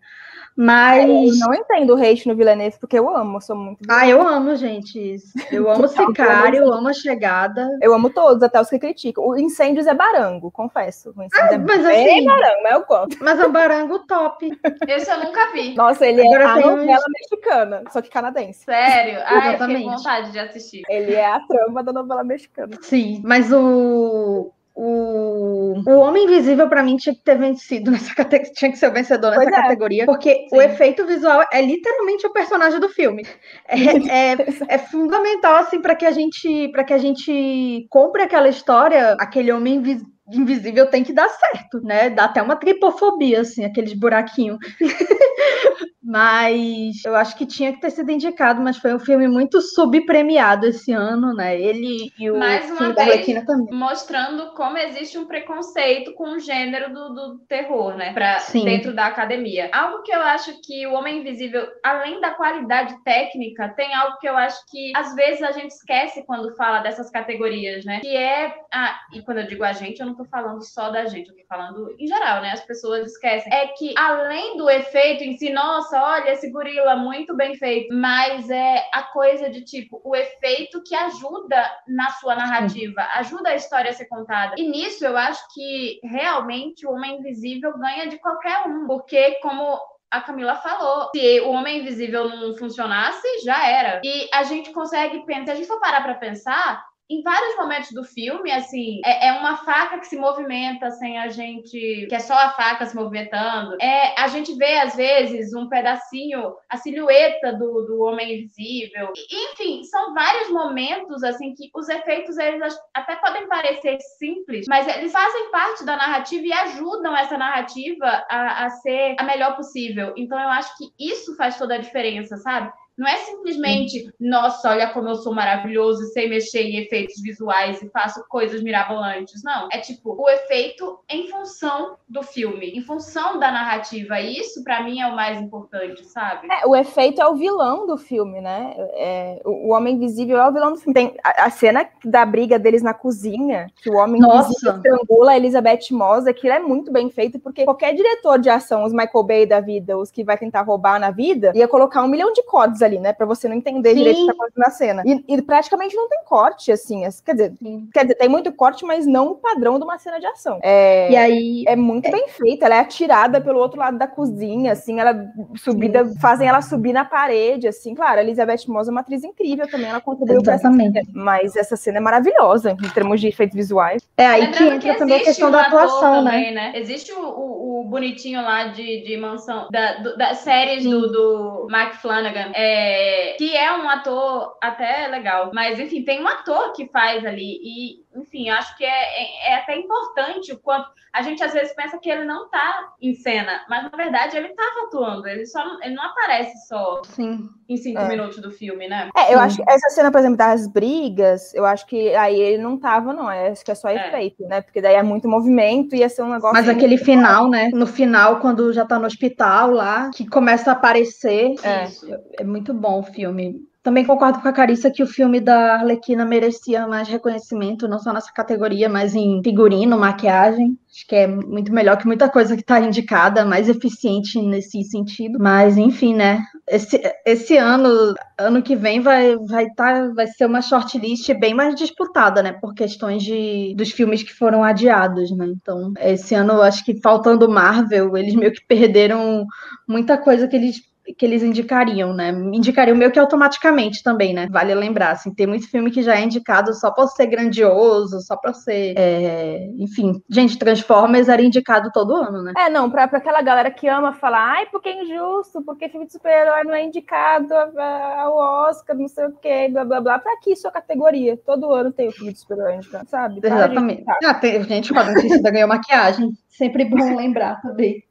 Mas. Eu não entendo o hate no Villeneuve, porque eu amo, eu sou muito. Ah, eu amo, gente. Eu amo Sicário, eu amo a chegada. Eu amo todos, até os que criticam. O Incêndios é barango, confesso. O Incêndios Ah, é mas bem assim- barango, mas eu gosto. Mas é um barango top. esse eu nunca vi. Nossa, ele Agora é a novela mexicana, só que canadense. Sério? Ai, Exatamente. com vontade de assistir. Ele é a trama da novela mexicana. Sim, mas o. O, o Homem Invisível, pra mim, tinha que ter vencido nessa [laughs] categoria, tinha que ser o vencedor nessa Pois é. categoria, porque o Sim. efeito visual é literalmente o personagem do filme. É, [laughs] é, é fundamental, assim, para que a gente para que a gente compre aquela história, aquele homem invis- invisível tem que dar certo, né? Dá até uma tripofobia, assim, aqueles buraquinhos. [laughs] Mas eu acho que tinha que ter sido indicado, mas foi um filme muito subpremiado esse ano, né? Ele e o Mais uma filme da vez, Arlequina também. mostrando como existe um preconceito com o gênero do, do terror, né? Pra, Sim. dentro da academia. Algo que eu acho que o Homem Invisível, além da qualidade técnica, tem algo que eu acho que às vezes a gente esquece quando fala dessas categorias, né? Que é. Ah, e quando eu digo a gente, eu não tô falando só da gente, eu tô falando em geral, né? As pessoas esquecem. É que além do efeito em si, nossa, olha esse gorila muito bem feito, mas é a coisa de tipo, o efeito que ajuda na sua narrativa, ajuda a história a ser contada. E nisso eu acho que realmente o Homem Invisível ganha de qualquer um, porque como a Camila falou, se o Homem Invisível não funcionasse, já era. E a gente consegue pensar, se a gente for parar pra pensar, em vários momentos do filme, assim, é, é uma faca que se movimenta sem a gente. que é só a faca se movimentando. É, a gente vê, às vezes, um pedacinho, a silhueta do, do homem invisível. Enfim, são vários momentos, assim, que os efeitos, eles até podem parecer simples, mas eles fazem parte da narrativa e ajudam essa narrativa a, a ser a melhor possível. Então, eu acho que isso faz toda a diferença, sabe? Não é simplesmente, nossa, olha como eu sou maravilhoso, sei mexer em efeitos visuais e faço coisas mirabolantes. Não. É tipo, o efeito em função do filme, em função da narrativa. E isso, pra mim, é o mais importante, sabe? É, o efeito é o vilão do filme, né? É, o, o Homem Invisível é o vilão do filme. Tem a, a cena da briga deles na cozinha, que o Homem Nossa. Invisível estrangula a Elizabeth Moss, aquilo é muito bem feito, porque qualquer diretor de ação, os Michael Bay da vida, os que vai tentar roubar na vida, ia colocar um milhão de cortes ali, né? Pra você não entender Sim. direito o que tá acontecendo na cena. E, e praticamente não tem corte, assim. as- Quer dizer, quer dizer, tem muito corte, mas não o padrão de uma cena de ação. É, E aí, é muito bem feita, ela é atirada pelo outro lado da cozinha, assim, ela subida, fazem ela subir na parede, assim, claro, a Elizabeth Moss é uma atriz incrível também, ela contribuiu pra essa cena, mas essa cena é maravilhosa em termos de efeitos visuais. é aí que entra também a questão um da atuação, né? também, né? Existe o, o- o bonitinho lá de, de mansão, da, do- das séries do, do Mark Flanagan, é, que é um ator até legal. Mas, enfim, tem um ator que faz ali. E, enfim, acho que é, é, é até importante o quanto. A gente às vezes pensa que ele não tá em cena, mas na verdade ele tava atuando. Ele só não, ele não aparece só Sim. em cinco É. minutos do filme, né? É, eu Sim. acho que essa cena, por exemplo, das brigas, eu acho que aí ele não tava, não, é, acho que é só É. efeito, né, porque daí é muito movimento, ia ser um negócio... Mas aquele final, né? No final, quando já tá no hospital lá, que começa a aparecer. É. Isso. É muito bom o filme. Também concordo com a Carissa que o filme da Arlequina merecia mais reconhecimento, não só nessa categoria, mas em figurino, maquiagem. Acho que é muito melhor que muita coisa que está indicada, mais eficiente nesse sentido. Mas, enfim, né? Esse, esse ano, ano que vem, vai, vai, tá, vai ser uma shortlist bem mais disputada, né? Por questões de, dos filmes que foram adiados, né? Então, esse ano, acho que faltando Marvel, eles meio que perderam muita coisa que eles que eles indicariam, né? Indicariam meio que automaticamente também, né? Vale lembrar, assim, tem muito filme que já é indicado só por ser grandioso, só por ser, é, enfim, gente, Transformers era indicado todo ano, né? É, não, pra, pra aquela galera que ama falar, ai, porque é injusto, porque filme de super-herói não é indicado a- ao Oscar, não sei o quê, blá blá blá. Pra aqui sua categoria. Todo ano tem o filme de super-herói indicado, sabe? Exatamente. Ah, tem, gente, Quadrão Suicida ganhou maquiagem. Sempre bom lembrar também.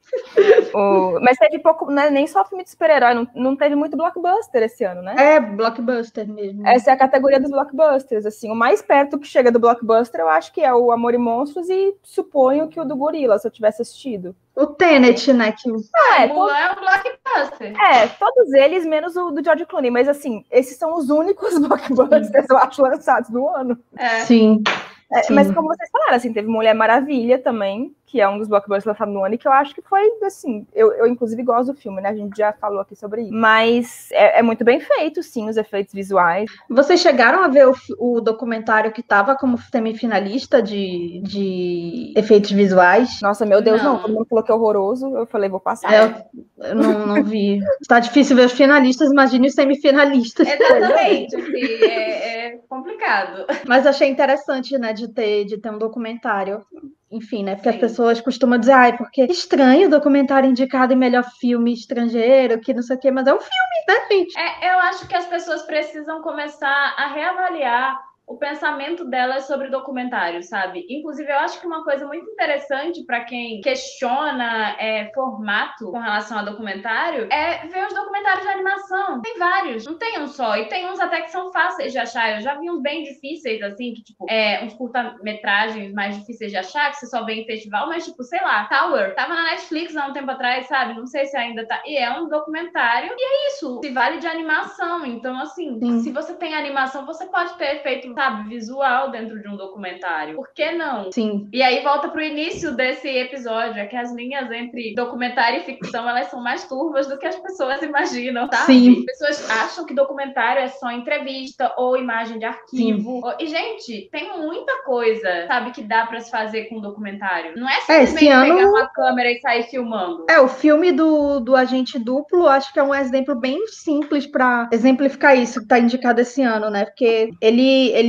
O- Mas teve pouco, né, nem só filme de super-herói, não, não teve muito blockbuster esse ano, né? É, blockbuster mesmo. Essa é a categoria dos blockbusters, assim, o mais perto que chega do blockbuster eu acho que é o Amor e Monstros e suponho que o do Gorila, se eu tivesse assistido. O Tenet, né? Que... É, to- Mulan é um blockbuster. é, todos eles, menos o do George Clooney, mas assim, esses são os únicos [laughs] blockbusters, eu acho, lançados do ano. É. Sim. É, mas como vocês falaram, assim, teve Mulher Maravilha também, que é um dos blockbusters lançados no ano, e que eu acho que foi, assim, eu, eu inclusive gosto do filme, né? A gente já falou aqui sobre isso. Mas é, é muito bem feito, sim, os efeitos visuais. Vocês chegaram a ver o, o documentário que estava como semifinalista de, de efeitos visuais? Nossa, meu Deus, não. Não. todo mundo falou que é horroroso, eu falei, vou passar. É, eu, não, não vi. Está difícil ver os finalistas, imagine os semifinalistas. Exatamente, [laughs] assim, é, é complicado. Mas achei interessante, né, de ter, de ter um documentário. Enfim, né? Porque Sim. as pessoas costumam dizer, ai, porque é estranho o documentário indicado em melhor filme estrangeiro, que não sei o quê, mas é um filme, né, gente? É, eu acho que as pessoas precisam começar a reavaliar o pensamento delas sobre documentários, sabe? Inclusive, eu acho que uma coisa muito interessante para quem questiona é, formato com relação a documentário é ver os documentários de animação. Tem vários, não tem um só. E tem uns até que são fáceis de achar. Eu já vi uns bem difíceis, assim, que, tipo, é, uns curta-metragens mais difíceis de achar, que você só vê em festival, mas, tipo, sei lá, Tower. Tava na Netflix há um tempo atrás, sabe? Não sei se ainda tá. E é um documentário. E é isso. Se vale de animação. Então, assim, Sim. se você tem animação, você pode ter efeito, sabe, visual dentro de um documentário. Por que não? Sim. E aí volta pro início desse episódio, é que as linhas entre documentário e ficção, elas são mais turvas do que as pessoas imaginam, sabe? Sim. As pessoas acham que documentário é só entrevista ou imagem de arquivo. Sim. E, gente, tem muita coisa, sabe, que dá para se fazer com documentário. Não é simplesmente é, ano... pegar uma câmera e sair filmando. É, o filme do, do Agente Duplo, acho que é um exemplo bem simples para exemplificar isso que tá indicado esse ano, né? Porque ele, ele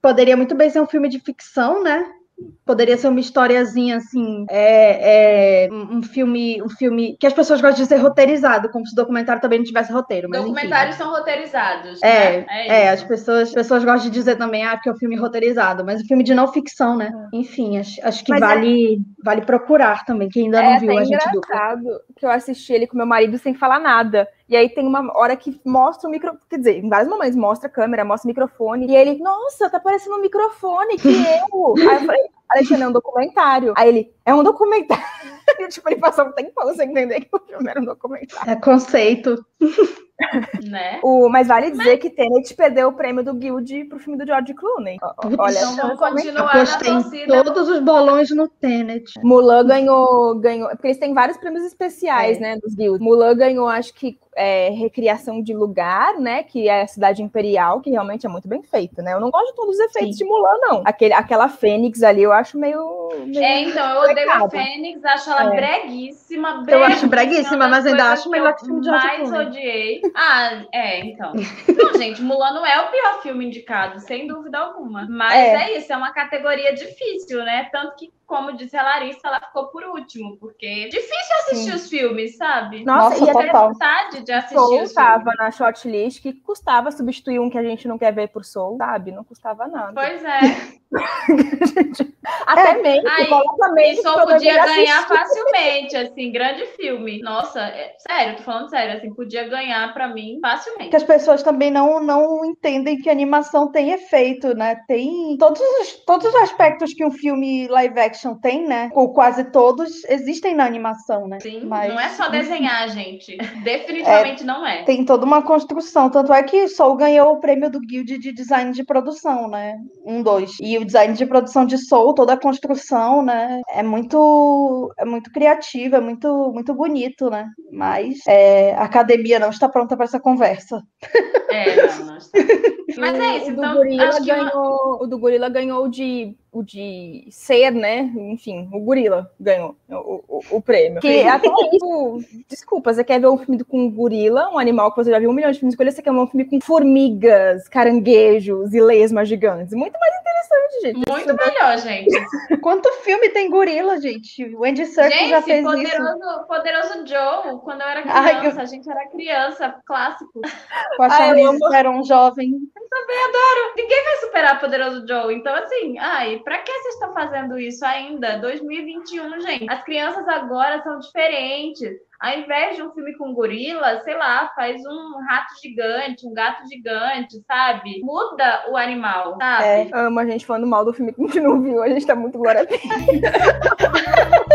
poderia muito bem ser um filme de ficção, né? Poderia ser uma historiazinha assim, é, é, um filme, um filme que as pessoas gostam de ser roteirizado, como se o documentário também não tivesse roteiro. Mas Documentários enfim. são roteirizados. É, né? é, é, as pessoas, as pessoas gostam de dizer também, ah, porque é um filme roteirizado, mas o um filme de não ficção, né? É. Enfim, acho, acho que vale, é... vale procurar também, quem ainda não viu a gente do. que eu assisti ele com meu marido sem falar nada. E aí tem uma hora que mostra o microfone, quer dizer, em vários momentos mostra a câmera, mostra o microfone, e ele, nossa, tá parecendo um microfone, que eu. [laughs] aí eu falei, Alexandre, é um documentário. Aí ele, é um documentário. [laughs] tipo, ele passou um tempão sem entender que o filme era um documentário. É conceito. [laughs] né? O, mas vale dizer mas... que Tenet perdeu o prêmio do Guild pro filme do George Clooney. Olha, então vamos continuar na todos os bolões no Tenet. Mulan ganhou, ganhou, porque eles têm vários prêmios especiais, é. né, dos Guilds. Mulan ganhou, acho que é, recriação de lugar, né? Que é a cidade imperial, que realmente é muito bem feita, né? Eu não gosto de todos os efeitos Sim. de Mulan, não. Aquele, aquela Fênix ali, eu acho meio. meio é, então, eu odeio a Fênix, acho ela é. breguíssima, breguíssima. Eu acho breguíssima, mas ainda acho melhor que o filme de mais odiei. Ah, é, então. [laughs] Não, gente, Mulan não é o pior filme indicado, sem dúvida alguma. Mas é, é isso, é uma categoria difícil, né? Tanto que como disse a Larissa, ela ficou por último, porque é difícil assistir Sim. os filmes, sabe? Nossa, Nossa e ter vontade de assistir Soul os tava na shortlist, que custava substituir um que a gente não quer ver por Soul, sabe? Não custava nada. Pois é. [laughs] Até é, mesmo, aí, Soul podia ganhar facilmente, assim, grande filme. Nossa, é, sério, tô falando sério, assim, podia ganhar para mim facilmente. Que as pessoas também não, não entendem que animação tem efeito, né? Tem todos os, todos os aspectos que um filme live action action tem, né? Ou quase todos existem na animação, né? Sim, Mas, não é só desenhar, gente. [laughs] Definitivamente é, não é. Tem toda uma construção. Tanto é que Soul ganhou o prêmio do Guild de Design de Produção, né? Um, dois. E o design de produção de Soul, toda a construção, né? É muito, é muito criativo, é muito, muito bonito, né? Mas é, a academia não está pronta para essa conversa. É, não, não está. [laughs] Mas é isso, o então. Do ganhou, uma... O do Gorila ganhou de o de ser, né? Enfim, o gorila ganhou o, o, o prêmio. Que até isso, desculpa, você quer ver um filme com um gorila, um animal que você já viu um milhão de filmes com ele, você quer ver um filme com formigas, caranguejos e lesmas gigantes. Muito mais interessante, gente. Muito melhor, gente. [laughs] Quanto filme tem gorila, gente? O Andy Serkis já fez poderoso, isso. Poderoso Joe, quando eu era criança, Ai, eu... a gente era criança, clássico. Com a Charlize era um jovem. Eu também adoro. Ninguém vai superar Poderoso Joe. Então, assim, ai, Pra que vocês estão fazendo isso ainda? 2021, gente. As crianças agora são diferentes. Ao invés de um filme com gorila, sei lá, faz um rato gigante, um gato gigante, sabe? Muda o animal, sabe? É, amo a gente falando mal do filme que a gente não viu. A gente tá muito glória [laughs]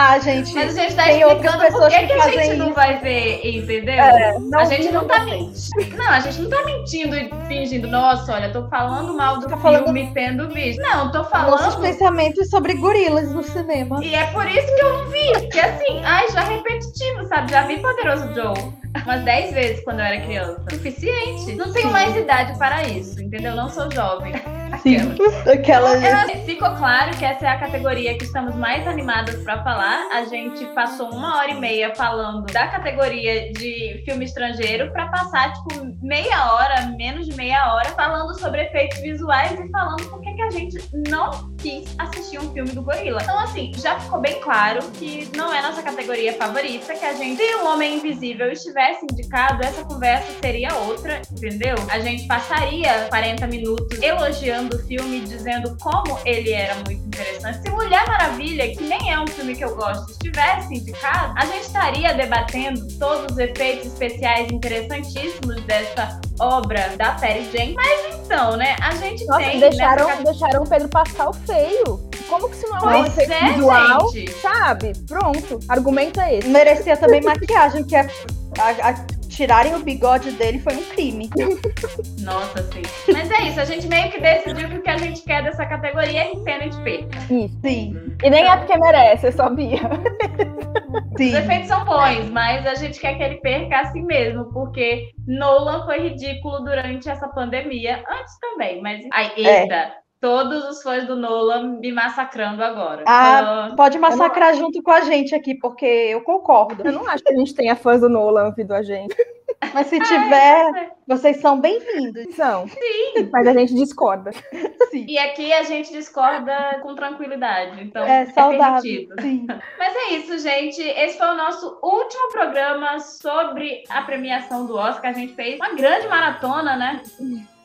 Ah, gente. Mas a gente tá tem explicando por que, que a gente não vai ver, entendeu? É, a gente não tá mentindo. Não, a gente não tá mentindo e fingindo, nossa, olha, tô falando mal do tá filme falando... tendo visto. Não, tô falando. Nossos pensamentos sobre gorilas no cinema. E é por isso que eu não vi. Porque assim, ai, já é repetitivo, sabe? Já vi Poderoso Joe umas 10 vezes quando eu era criança. Suficiente. Não tenho mais idade para isso, entendeu? Não sou jovem. Sim, aquela. Eu- ficou claro que essa é a categoria que estamos mais animadas pra falar. A gente passou uma hora e meia falando da categoria de filme estrangeiro pra passar, tipo, meia hora, menos de meia hora, falando sobre efeitos visuais e falando por que que a gente não quis assistir um filme do Gorila. Então, assim, já ficou bem claro que não é nossa categoria favorita, que a gente, se o Homem Invisível estivesse indicado, essa conversa seria outra, entendeu? A gente passaria 40 minutos elogiando o filme, dizendo como ele era muito interessante. Se Mulher Maravilha, que nem é um filme que eu gosto, estivesse indicado, a gente estaria debatendo todos os efeitos especiais interessantíssimos dessa obra da Perry Jenkins. Mas então, né, a gente Nossa, tem deixaram, nessa deixaram o Pedro Pascal feio. Como que isso não é um efeito é, visual? gente. Sabe? Pronto. Argumento é esse. Merecia também maquiagem, que é. a- a- tirarem o bigode dele foi um crime. Nossa, sim. Mas é isso, a gente meio que decidiu que o que a gente quer dessa categoria é que Tenet perca. Isso. Sim, E nem é porque merece, é só Bia. sim. Os efeitos são bons, mas a gente quer que ele perca assim mesmo, porque Nolan foi ridículo durante essa pandemia, antes também, mas. Ai, É. Todos os fãs do Nolan me massacrando agora. Ah, Então, pode massacrar junto com a gente aqui, porque eu concordo. Eu não acho que a gente tenha fãs do Nolan ouvindo a gente. Mas se tiver, vocês são bem-vindos. São. Sim. Mas a gente discorda. Sim. E aqui a gente discorda com tranquilidade. Então, É saudável. permitido. Sim. Mas é isso, gente. Esse foi o nosso último programa sobre a premiação do Oscar. A gente fez uma grande maratona, né?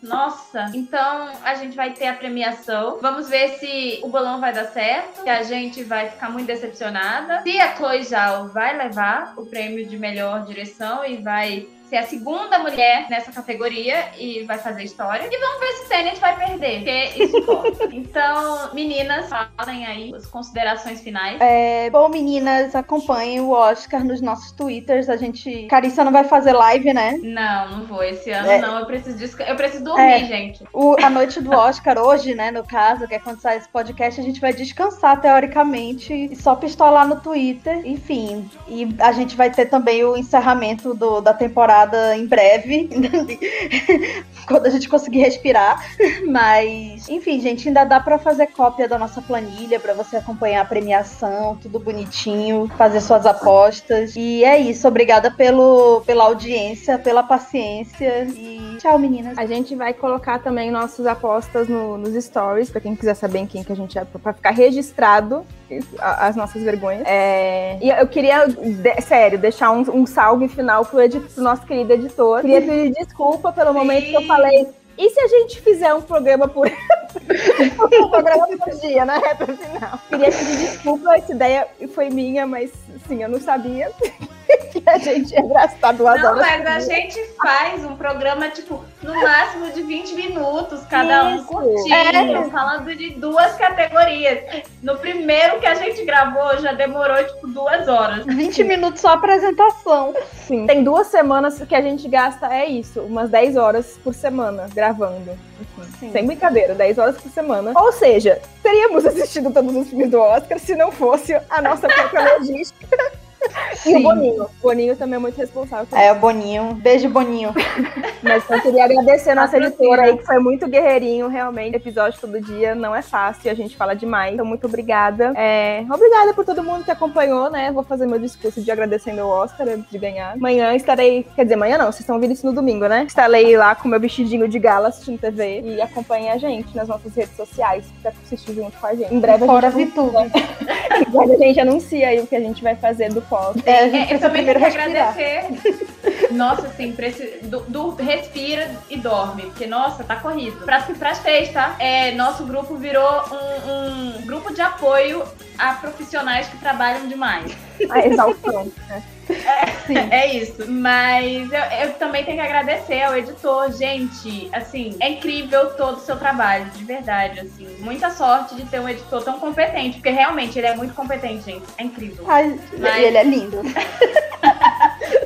Nossa, então a gente vai ter a premiação. Vamos ver se o bolão vai dar certo, se a gente vai ficar muito decepcionada, se a Chloe Zhao vai levar o prêmio de melhor direção e vai ser a segunda mulher nessa categoria e vai fazer história. E vamos ver se Tenet vai perder, porque isso importa. [laughs] Então, meninas, falem aí as considerações finais. É, bom, meninas, acompanhem o Oscar nos nossos twitters. A gente. Carissa não vai fazer live, né? Não, não vou. Esse ano É. não. Eu preciso desca- Eu preciso dormir, É. gente. O, a noite do Oscar, hoje, né, no caso, que é quando sai esse podcast, a gente vai descansar teoricamente e só pistolar no Twitter. Enfim. E a gente vai ter também o encerramento do- da temporada em breve. [laughs] quando a gente conseguir respirar. Mas, enfim, gente, ainda dá pra fazer cópia da nossa planilha pra você acompanhar a premiação, tudo bonitinho, fazer suas apostas. E é isso. Obrigada pelo, pela audiência, pela paciência. E tchau, meninas. A gente vai colocar também nossas apostas no- nos stories, pra quem quiser saber em quem que a gente é, pra ficar registrado as nossas vergonhas. É, e eu queria, de- sério, deixar um, um salve final pro, edi- pro nosso querido editor. Queria pedir desculpa pelo momento que eu Sim. falei. E se a gente fizer um programa por [laughs] um programa por dia na reta final? Queria pedir desculpa, essa ideia foi minha, mas sim, eu não sabia que a gente ia gastar duas Não, horas. mas por a dia. gente faz um programa, tipo, no máximo de 20 minutos, cada um Isso. curtinho, É. falando de duas categorias. No primeiro que a gente gravou, já demorou, tipo, duas horas. 20 minutos só a apresentação. Sim. Tem duas semanas que a gente gasta, é isso, umas 10 horas por semana gravando. Sim. Sem brincadeira, 10 horas por semana. Ou seja, teríamos [laughs] assistido todos os filmes do Oscar se não fosse a nossa própria logística. E o Sim. Boninho. O Boninho também é muito responsável. É, o Boninho. Beijo, Boninho. [laughs] Mas eu queria agradecer a nossa editora aí, que foi muito guerreirinho, realmente. Episódio todo dia não é fácil, a gente fala demais. Então, muito obrigada. É, obrigada por todo mundo que acompanhou, né? Vou fazer meu discurso de agradecendo o Oscar antes de ganhar. Amanhã estarei. Quer dizer, amanhã não, vocês estão ouvindo isso no domingo, né? Estarei lá com meu vestidinho de gala assistindo TV e acompanhem a gente nas nossas redes sociais pra assistir junto com a gente. Em breve a Fora gente, [laughs] em breve a gente anuncia aí o que a gente vai fazer do pós. É, a É, gente eu precisa também tenho primeiro que respirar. agradecer. Nossa, assim, do, do- respira e dorme. Porque, nossa, tá corrido. Pra, pras três, tá? É, nosso grupo virou um, um grupo de apoio a profissionais que trabalham demais. A exaustão. né? Sim. É isso. Mas eu, eu também tenho que agradecer ao editor. Gente, assim, é incrível todo o seu trabalho, de verdade, assim. Muita sorte de ter um editor tão competente, porque realmente ele é muito competente, gente. É incrível. Ai, Mas- Ele é lindo. [laughs]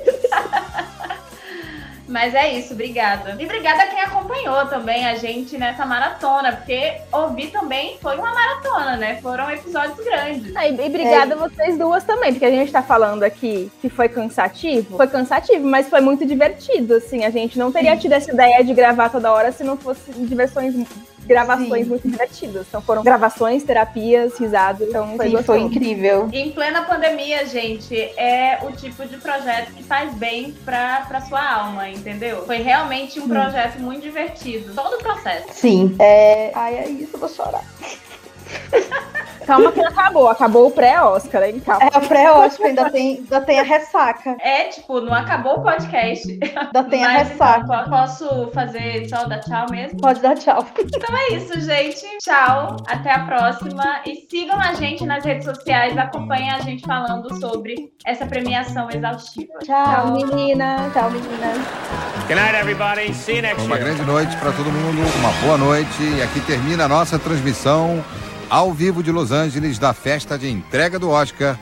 Mas é isso, obrigada. E obrigada a quem acompanhou também a gente nessa maratona, porque ouvir também foi uma maratona, né? Foram episódios grandes. Ah, E, e obrigada a vocês duas também, porque a gente tá falando aqui que foi cansativo. Foi cansativo, mas foi muito divertido, assim. A gente não teria tido essa ideia de gravar toda hora se não fosse diversões gravações Sim. muito divertidas. Então foram gravações, terapias, risadas. Então foi, Sim, foi incrível. Em plena pandemia, gente, é o tipo de projeto que faz bem pra, pra sua alma, entendeu? Foi realmente um Sim. projeto muito divertido. Todo o processo. Sim. É... Ai, é isso, eu vou chorar. Calma que não acabou. Acabou o pré-Oscar, hein? Calma. É, o pré-Oscar ainda tem, ainda tem a ressaca. É, tipo, não acabou o podcast. Ainda tem a ressaca. Então, posso fazer só dar tchau mesmo? Pode dar tchau. Então é isso, gente. Tchau. Até a próxima. E sigam a gente nas redes sociais. Acompanhem a gente falando sobre essa premiação exaustiva. Tchau, tchau menina. Tchau, meninas. Good night, everybody. See you next Uma grande noite para todo mundo. Uma boa noite. E aqui termina a nossa transmissão ao vivo de Los Angeles da festa de entrega do Oscar.